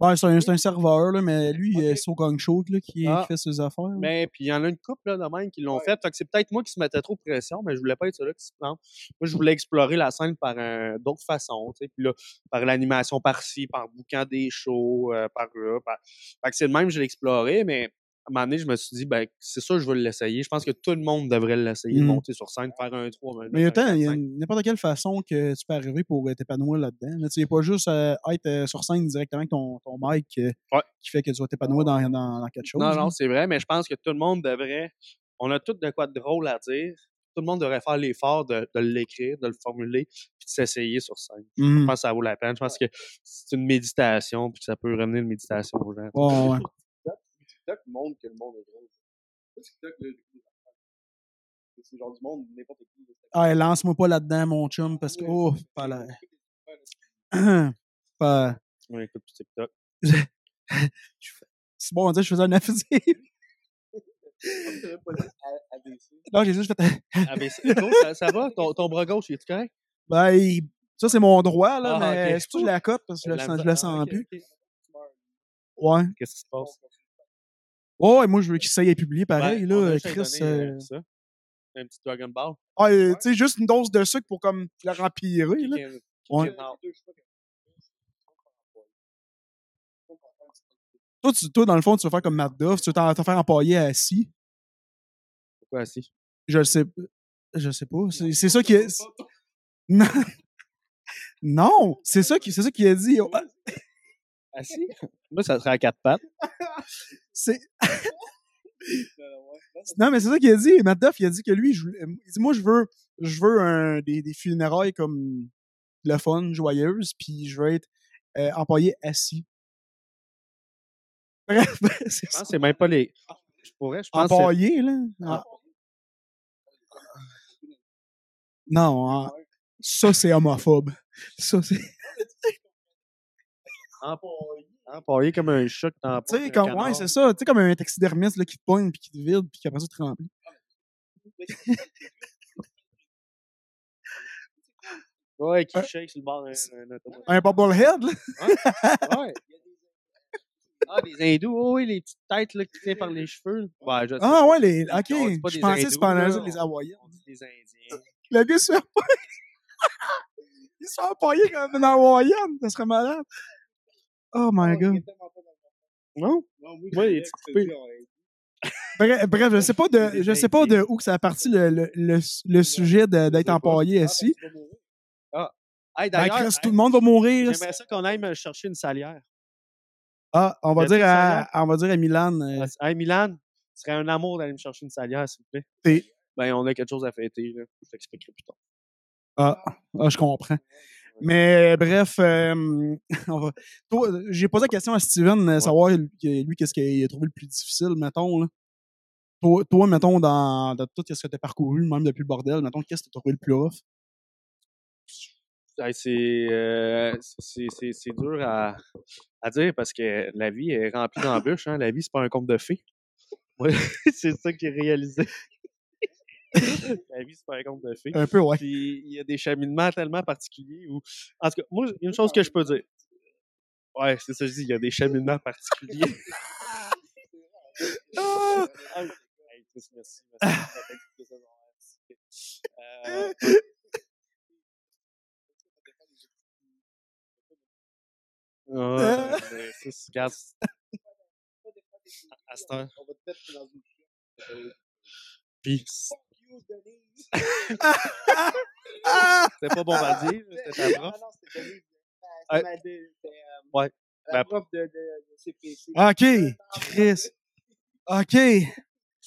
Ouais, c'est un, serveur, là, mais lui, euh, c'est au Gang Show là, qui, Ah. qui fait ses affaires. là. Mais puis il y en a une couple là, de même qui l'ont fait. Fait que c'est peut-être moi qui se mettais trop de pression, mais je voulais pas être celui qui se plante. Moi, je voulais explorer la scène par un- d'autres façons, tu sais. Puis là, par l'animation par-ci, par bouquant des shows, euh, par là. Par... Fait que c'est le même, je l'ai exploré, mais un moment donné, je me suis dit, ben, c'est ça, je veux l'essayer. Je pense que tout le monde devrait l'essayer, Mhm. monter sur scène, faire un 3, un Mais il y a, 9, un tant- il y a 4, n'importe quelle façon que tu peux arriver pour euh, t'épanouir là-dedans. Là, tu sais, pas juste euh, être euh, sur scène directement avec ton, ton mic euh, Ouais. qui fait que tu vas t'épanouir dans, dans, dans quelque chose. Non, non, c'est vrai, mais je pense que tout le monde devrait. On a tout de quoi de drôle à dire. Tout le monde devrait faire l'effort de, de l'écrire, de le formuler, puis de s'essayer sur scène. Je Mhm. pense que ça vaut la peine. Je pense que c'est une méditation, puis que ça peut ramener une méditation aux gens. Ouais. TikTok montre que le monde est drôle. TikTok, là, c'est genre du monde, n'importe qui. là. Ah, lance-moi pas là-dedans, mon chum, parce que. Oh, pas la. *coughs* pas... On écoute plus TikTok. *laughs* C'est bon, on dit que je faisais un aphysie. *laughs* non, j'ai juste fait. Ah, *laughs* cool, ça, ça va? Ton, ton bras gauche, il est correct? Ben, il- ça, c'est mon droit, là, Ah, mais ok. c'est pour que je la cote parce que je le La sens, je le ah, sens ok, plus. ok. Ouais. Qu'est-ce qui se passe? Ouais, ouais, moi, je veux qu'il s'aille publier pareil, Ben, on a là, Chris. euh, euh, ça. Un petit Dragon Ball. Ah, tu sais, juste une dose de sucre pour comme la rempirer, là. Ouais. Toi, tu- toi, dans le fond, tu veux faire comme Matt Duff, tu veux t'en faire empailler assis. Pourquoi assis? Je le sais. Je sais pas. C'est ça qui est. Non, non c'est ça qui c'est ça a dit. *laughs* Assis? Moi, ça serait à quatre pattes. *laughs* C'est. *laughs* Non, mais c'est ça qu'il a dit. Matt Duff, il a dit que lui, je il dit, moi, je veux, je veux un, des, des funérailles comme le fun, joyeuse, puis je veux être euh, empaillé assis. *laughs* Bref, c'est Je ça. c'est même pas les. Je pourrais, je pense Empaillé, là. Ah. Non, hein, ça, c'est homophobe. Ça, c'est. *laughs* Empaillé. Empaillé comme un chat t'en Tu sais, comme, ouais, c'est ça. Tu sais, comme un taxidermiste là, qui te pogne, puis qui te vide, puis qui après ça te remplit. *laughs* Ouais, qui Un- shake sur le bord d'un autobus. Un bobblehead, là. Ouais. *laughs* Ah, des hindous, oh, oui, les petites têtes là, qui tiennent par les cheveux. Ouais, je sais. Ah, ouais, les. Ok. dit pas Je des pensais que hindous, c'était pas là, les Hawaïens. On dit des Indiens. Le gars se fait *laughs* Il se fait empailler comme une Hawaïenne. Ça serait malade. Oh my god. Non? Ouais, il est coupé. Bref, bref, je sais pas de, je sais pas de où que ça a parti le, le, le, le sujet d'être empaillé assis. Hey, Ben, d'ailleurs, Chris, tout le monde va mourir. j'aimerais ça qu'on aille me chercher une salière. Ah, on va dire à, on va dire à Milan. euh, Hey, Milan, ce serait un amour d'aller me chercher une salière, s'il vous plaît. Et- Ben, on a quelque chose à fêter, là. Je t'expliquerai plus tard. Ah, ah, je comprends. Mais bref, euh, *laughs* on va. Toi, j'ai posé la question à Steven, euh, savoir lui, qu'est-ce qu'il a trouvé le plus difficile, mettons. Là. Toi, toi, mettons, dans, dans tout ce que tu as parcouru, même depuis le bordel, mettons, qu'est-ce que tu as trouvé le plus rough? Hey, c'est, euh, dur à, à dire parce que la vie est remplie d'embûches. Hein. La vie, c'est pas un conte de fées. Ouais, *laughs* c'est ça qui est réalisé. *laughs* la vie, c'est un de fées. Un peu, ouais. Puis il y a des cheminements tellement particuliers où. En tout cas, moi, une chose que je peux dire. Ouais, c'est ça que je dis, il y a des cheminements particuliers. *laughs* *laughs* ah! Merci, merci. merci. Euh... Oh, c'est ce À cette heure. Puis, Fuck you, Denise. Ah! *laughs* c'était pas bombardier, c'était ta Ah prof. non, c'était Denise. Ouais. C'était ma- de- c'était, Ouais. La prof de, de, de CPC. OK, Chris. OK.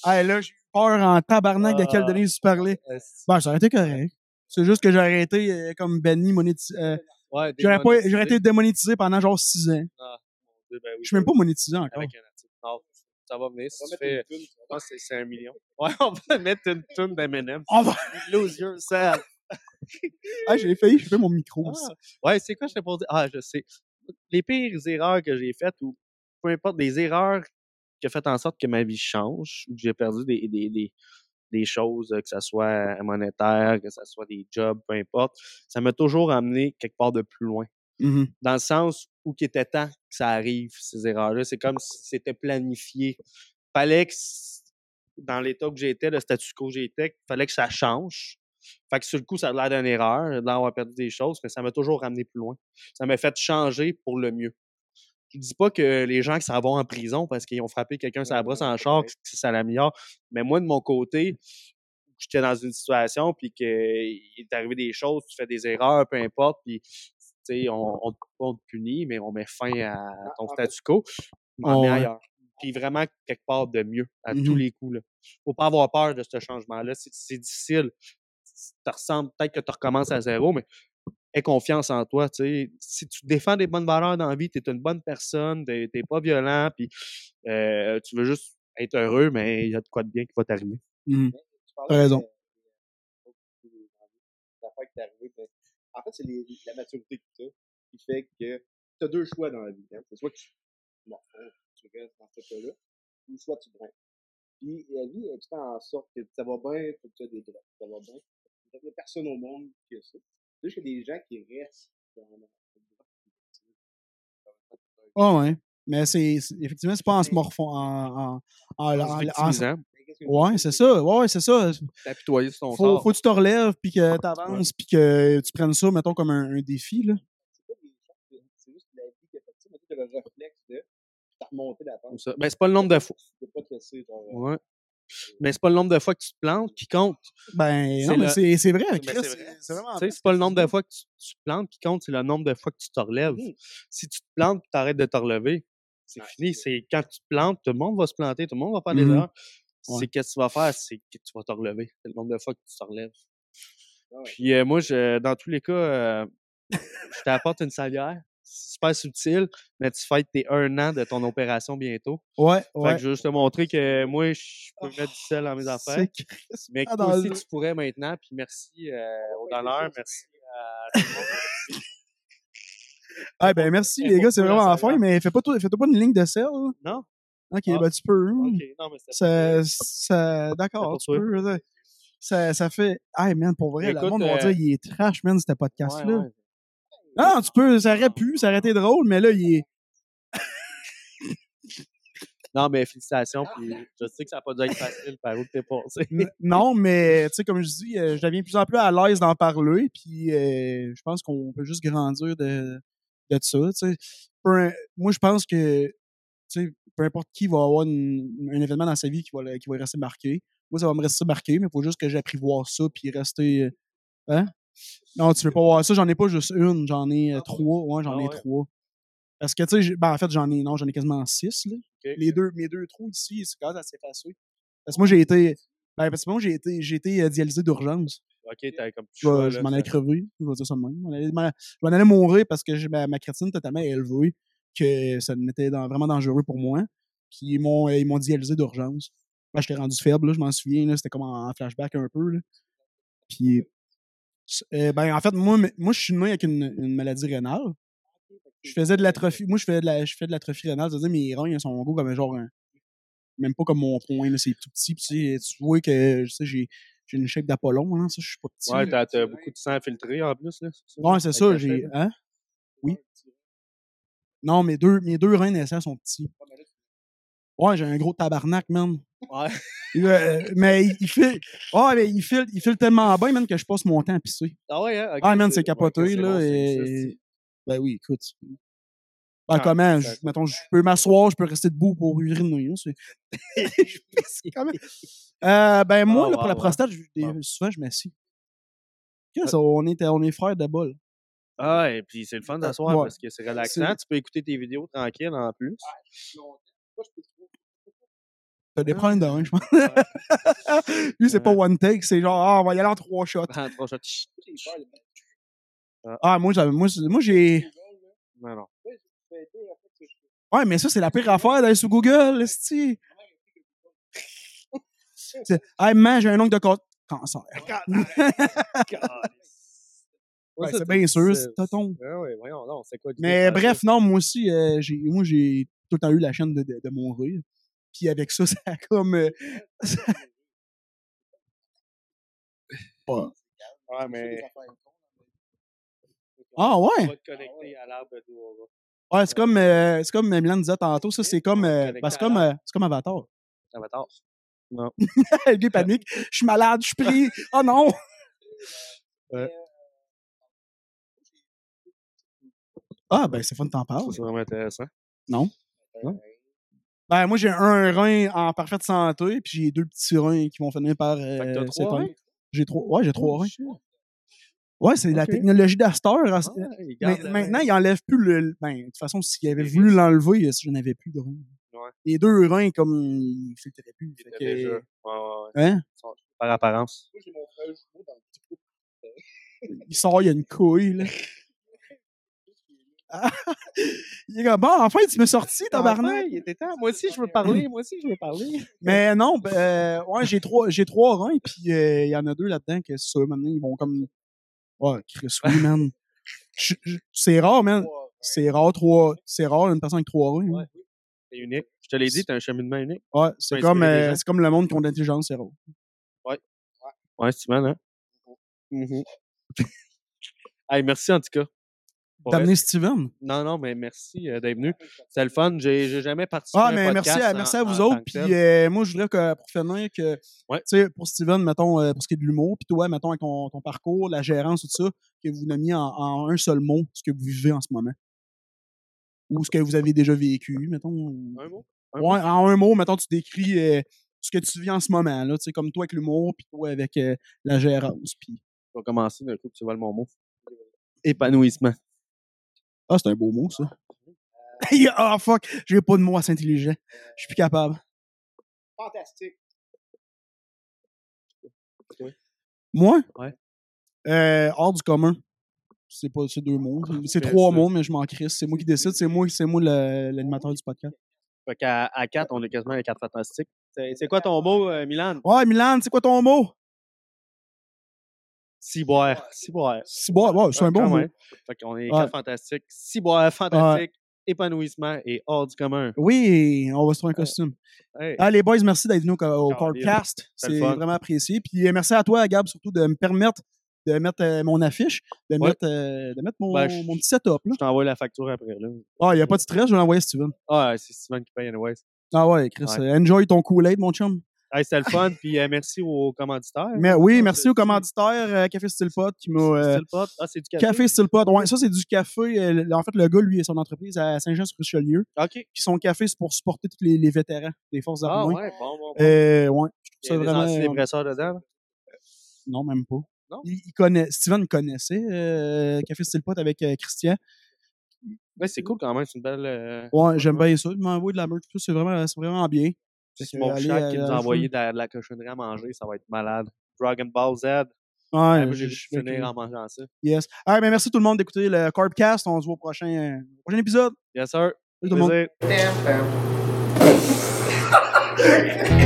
Là, j'ai eu peur en tabarnak de quelle Ah. Denise tu parlais. Ben, ça aurait été correct. C'est juste que j'ai arrêté euh, comme Benny monétisé. euh, Ouais, j'aurais, pas, démonétisé. j'aurais été démonétisé pendant genre 6 ans. Ah, mon Dieu, ben oui, Je suis même ben pas monétisé encore. Avec un article. Ça va venir. Si On va tu mettre fais, je pense que c'est- un million. *laughs* Ouais, on va mettre une tune d'Eminem. On va... *laughs* Lose yourself. Ah, j'ai failli, j'ai fait mon micro. aussi. Ah, ouais, c'est quoi je t'ai pas dit? Ah, je sais. Les pires erreurs que j'ai faites, ou peu importe, des erreurs qui ont fait en sorte que ma vie change, ou que j'ai perdu des, des, des, des choses, que ce soit monétaire, que ce soit des jobs, peu importe, ça m'a toujours amené quelque part de plus loin. Mhm. Dans le sens où qu'il était temps que ça arrive, ces erreurs-là. C'est comme si c'était planifié. Fallait que, dans l'état que j'étais, le statu quo que j'étais, fallait que ça change. Fait que sur le coup, ça a l'air d'une erreur, d'avoir perdu des choses, mais ça m'a toujours ramené plus loin. Ça m'a fait changer pour le mieux. Je dis pas que les gens qui s'en vont en prison parce qu'ils ont frappé quelqu'un sur la brosse en char, que ça l'améliore. Mais moi, de mon côté, j'étais dans une situation, puis qu'il est arrivé des choses, tu fais des erreurs, peu importe, puis on, on, te- on te punit, mais on met fin à ton statu quo, on Oh, met ailleurs. Puis vraiment quelque part de mieux, à tous Mhm. les coups. Là. Faut pas avoir peur de ce changement-là. C'est, difficile. Tu ressembles, peut-être que tu recommences à zéro, mais aie confiance en toi. Si tu défends des bonnes valeurs dans la vie, tu es une bonne personne, tu n'es pas violent, puis euh, tu veux juste être heureux, mais il y a de quoi de bien qui va t'arriver. Mhm. Tu T'as raison. En fait, c'est la maturité que tu as qui fait que tu as deux choix dans la vie. hein. C'est soit que tu, bon, tu restes dans ce cas-là, ou soit tu grimpes. Puis la vie, elle fait en sorte que ça va bien, faut que tu as des droits. Ça va bien. Il n'y a personne au monde qui a ça. C'est juste qu'il y a des gens qui restent dans la Ah ouais. Mais c'est, effectivement, c'est pas en se morfond, en, en, en, en- en- victimisant, Ouais, c'est ça. Ouais, c'est ça. t'apitoyer sur ton Faut, faut que tu te relèves, puis que tu avances, puis que tu prennes ça, mettons, comme un, un défi. Là. C'est pas des gens, que- c'est juste la vie fait ça. Mais tu as le réflexe de t'as remonté la pente. Ben, c'est pas le nombre de fois. Tu peux pas te laisser genre. euh, Ouais. Mais c'est pas le nombre de fois que tu te plantes qui compte. Ben, C'est non, mais le- c'est, c'est vrai, Chris. c'est vrai. c'est vraiment. Tu sais, c'est pas le nombre de fois que tu, tu te plantes qui compte, c'est le nombre de fois que tu te relèves. Mhm. Si tu te plantes et t'arrêtes de te relever, c'est Ouais, fini. c'est quand tu te plantes, tout le monde va se planter, tout le monde va faire des Mhm. erreurs. Ouais. C'est qu'est-ce que tu vas faire, c'est que tu vas te relever. C'est le nombre de fois que tu te relèves. Ouais. Puis euh, moi, je, dans tous les cas, euh, je t'apporte une salière. C'est super subtil, mais tu fêtes tes un an de ton opération bientôt. Ouais, Fait ouais. que je veux juste te montrer que moi, je peux mettre du sel dans mes affaires. Mais que Ah, toi aussi, tu pourrais maintenant. Puis merci euh, au c'est ça, merci à tout le monde. Ah, *laughs* ben, merci, les gars, c'est la vraiment saveur. fin, mais fais pas, fais-toi pas une ligne de sel. là. Non? Ok, Ah, ben, tu peux. Ok, non, mais Ça, ça, d'accord, tu peux. ça- Ça, ça fait. Ah, man, pour vrai, le monde va euh, dire, il est trash, man, ce podcast-là. Ouais, ouais. Non, tu peux, ça aurait pu, ça aurait été drôle, mais là, il est. Non, mais félicitations. Puis je sais que ça n'a pas dû être facile par où t'es passé. Non, mais tu sais, comme je dis, euh, je deviens de plus en plus à l'aise d'en parler, puis euh, je pense qu'on peut juste grandir de, de ça. moi, je pense que tu sais, peu importe qui va avoir une- un événement dans sa vie qui va, qui va rester marqué. Moi, ça va me rester marqué, mais il faut juste que j'apprivoise ça, puis rester. euh, Hein? Non, tu veux pas voir ça, j'en ai pas juste une, j'en ai euh, trois. Ouais, j'en Ah ai ouais. trois. Parce que, tu sais, ben, en fait, j'en ai, non, j'en ai quasiment six, là. Les deux, mes deux trous ici, c'est quand même assez facile. Parce que moi, j'ai été, ben, parce que moi, j'ai été, j'ai été euh, dialysé d'urgence. Ok, t'as comme Je, choix, je là, m'en allais crever, je vais dire ça de même. Je m'en allais, je mourir parce que j'ai- ma, ma créatine était tellement élevée que ça m'était dans- vraiment dangereux pour moi. Puis ils m'ont, ils m'ont dialysé d'urgence. Là, j'étais rendu faible, là, je m'en souviens, là, c'était comme en, en flashback un peu. Là. Puis, euh, ben, en fait, moi, moi je suis né avec une, une maladie rénale. Je faisais de l'atrophie. Moi, je fais de la, je fais de l'atrophie rénale. C'est-à-dire, mes reins ils sont gros comme genre un- Même pas comme mon poing, là, c'est tout petit. Puis, tu sais, tu vois que j'ai, j'ai une shape d'Apollon, hein, ça, je suis pas petit. Ouais, t'as beaucoup de sang infiltré en plus. Là, c'est ça? Ouais, c'est ça, j'ai. faible. Hein? Oui. Non, mes deux, mes deux reins naissants sont petits. Ouais, j'ai un gros tabarnak, man. Ouais. Euh, mais il, il file. Ouais, mais il file, il file tellement bien, man, que je passe mon temps à pisser. Ah ouais, hein? ok, Ah, man, c'est capoté, ouais, là. bon et... Ben oui, écoute. Ben, Ah, comment? Je- mettons, je peux m'asseoir, je peux rester debout pour uriner. hein, *laughs* *laughs* comment? Euh, ben, moi, Ah, là, pour la prostate, je- Wow. souvent, je m'assis. Que on est, on est frères de bol. Ah, et puis c'est le fun d'asseoir Ouais. parce que c'est relaxant. Tu peux écouter tes vidéos tranquille en plus. T'as des problèmes de rein, je pense. *laughs* Lui, c'est pas one take, c'est genre, ah, on va y aller en trois shots. *laughs* Prends trois shots. Chut. Ah, moi, j'avais- moi, j'ai. Non, non. Ouais, mais ça, c'est la pire affaire d'aller sur Google, esti. Hey, man, j'ai un ongle de ca- cancer. *laughs* Ouais, c'est bien sûr, c'est tonton. Ouais, voyons, non, c'est quoi? Mais bref, non, moi aussi, euh, j'ai, moi, j'ai tout le temps eu la chaîne de, de, de mon rire. Puis avec ça, *laughs* ça a comme. euh, ça- Ouais, mais. Ah On ouais? va te connecter à l'arbre de Dora. Ouais, c'est comme, euh, c'est comme Milan disait tantôt, ça, c'est comme, euh, c'est comme, euh, c'est comme Avatar. Avatar. Le *laughs* gars panique. Je suis malade, je suis pris. Oh non! Ouais. Ah, ben, c'est fun de t'en parler. Ça, c'est vraiment intéressant. Ben, moi, j'ai un rein en parfaite santé, puis j'ai deux petits reins qui vont finir par euh? J'ai trois. Ouais, j'ai trois Oh, reins. shit. Ouais, c'est la technologie d'Astor. Ah, garde le- maintenant, il enlève plus le. Ben, de toute façon, s'il avait voulu l'enlever, je n'avais plus de reins. Ouais. Les deux reins, comme, ils filtraient plus. Il fait était que- déjà. Ouais, ouais, ouais. Hein? Par apparence. Il sort, il y a une couille, là. Ah, *laughs* il est comme, bon, enfin, tu m'es sorti, tabarnak. il était temps. Moi aussi, je veux parler. Moi aussi, je veux parler. *laughs* Mais non, ben, euh, ouais, j'ai trois, j'ai trois reins, puis euh, il y en a deux là-dedans que ça, maintenant, ils vont comme. Ouais, Chris, oui, man. *laughs* C'est rare, man. C'est rare, trois. C'est rare, une personne avec trois reins. hein. Ouais. C'est unique. Je te l'ai dit, t'as un cheminement unique. Ouais, c'est comme, euh, c'est comme le monde qui ont de l'intelligence, c'est rare. Ouais, Steven, hein? Mhm. hey, merci en tout cas. D'amener vrai. Steven? Non, non, mais merci euh, d'être venu. C'était le fun. J'ai j'ai jamais participé Ah, à un mais merci podcast à, merci à vous autres. Puis euh, moi, je voudrais que, pour finir, que, Ouais. tu sais, pour Steven, mettons, euh, pour ce qui est de l'humour, puis toi, mettons, avec ton, ton parcours, la gérance, tout ça, que vous nommiez en, en un seul mot ce que vous vivez en ce moment. Ou ce que vous avez déjà vécu, mettons. Un mot? Un Ouais, en un mot, mettons, tu décris ce que tu vis en ce moment, là, tu sais, comme toi avec l'humour, puis toi avec la gérance, puis... Je vais commencer d'un coup, tu vois le mon mot. Épanouissement. Ah, c'est un beau mot, ça. *laughs* Ah, fuck! J'ai pas de mots assez intelligents. Je suis plus capable. Fantastique. Moi? Ouais. Euh, hors du commun. C'est pas c'est deux mots. C'est Mais trois ça- mots, mais je m'en crisse. C'est moi qui décide. C'est moi, c'est moi le- l'animateur du podcast. Fait qu'à à 4, on est quasiment à 4 fantastiques. C'est c'est quoi ton mot, euh, Milan? Ouais, Milan, c'est quoi ton mot? Ciboire. Ciboire. Bon, ouais, c'est un bon Quand mot. Fait qu'on est Ouais. 4 fantastiques. Ciboire, fantastique, épanouissement et hors du commun. Oui, on va se trouver un costume. Hey. Ah, les boys, merci d'être venus au, podcast. C'est vraiment apprécié. Puis euh, merci à toi, Gab, surtout de me permettre de mettre euh, mon affiche, de Ouais. mettre, euh, de mettre mon, Ben, je- mon petit setup. Là. Je t'envoie la facture après. Là. Ah, il n'y a pas de stress, je vais l'envoyer à Steven. Ah, c'est Steven qui paye, anyways. Ah ouais, Chris, Ouais. euh, enjoy ton Kool-Aid, mon chum. Hey, c'était le fun, puis euh, merci aux commanditaires. Mais, oui, Ah, merci aux commanditaires euh, Café Style Pot qui m'a. euh. Ah, c'est du café. Café Style Pot. Ouais, ça, c'est du café. euh, en fait, le gars, lui, et son entreprise à Saint-Jean-sur-Richelieu. OK. Puis son café, c'est pour supporter tous les, les vétérans des forces Ah, armées. ouais, bon, bon, bon. Ouais, je Il y trouve des ça vraiment. antidépresseurs dedans. là? Non, même pas. Non? Il, il connaît, Steven connaissait Café Style Pot avec Christian. Ouais, c'est cool quand même. C'est une belle. Ouais, j'aime bien ça. Il m'a envoyé de la merch. C'est vraiment, c'est vraiment bien. Smoke Shack qui nous a envoyé de la, de la cochonnerie à manger. Ça va être malade. Dragon Ball Z. Ouais, Ah, moi, j'ai bien en mangeant ça. Yes. Ah, ben, merci tout le monde d'écouter le Carbcast. On se voit au prochain, euh, au prochain épisode. Yes, sir. Salut tout le monde.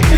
*laughs*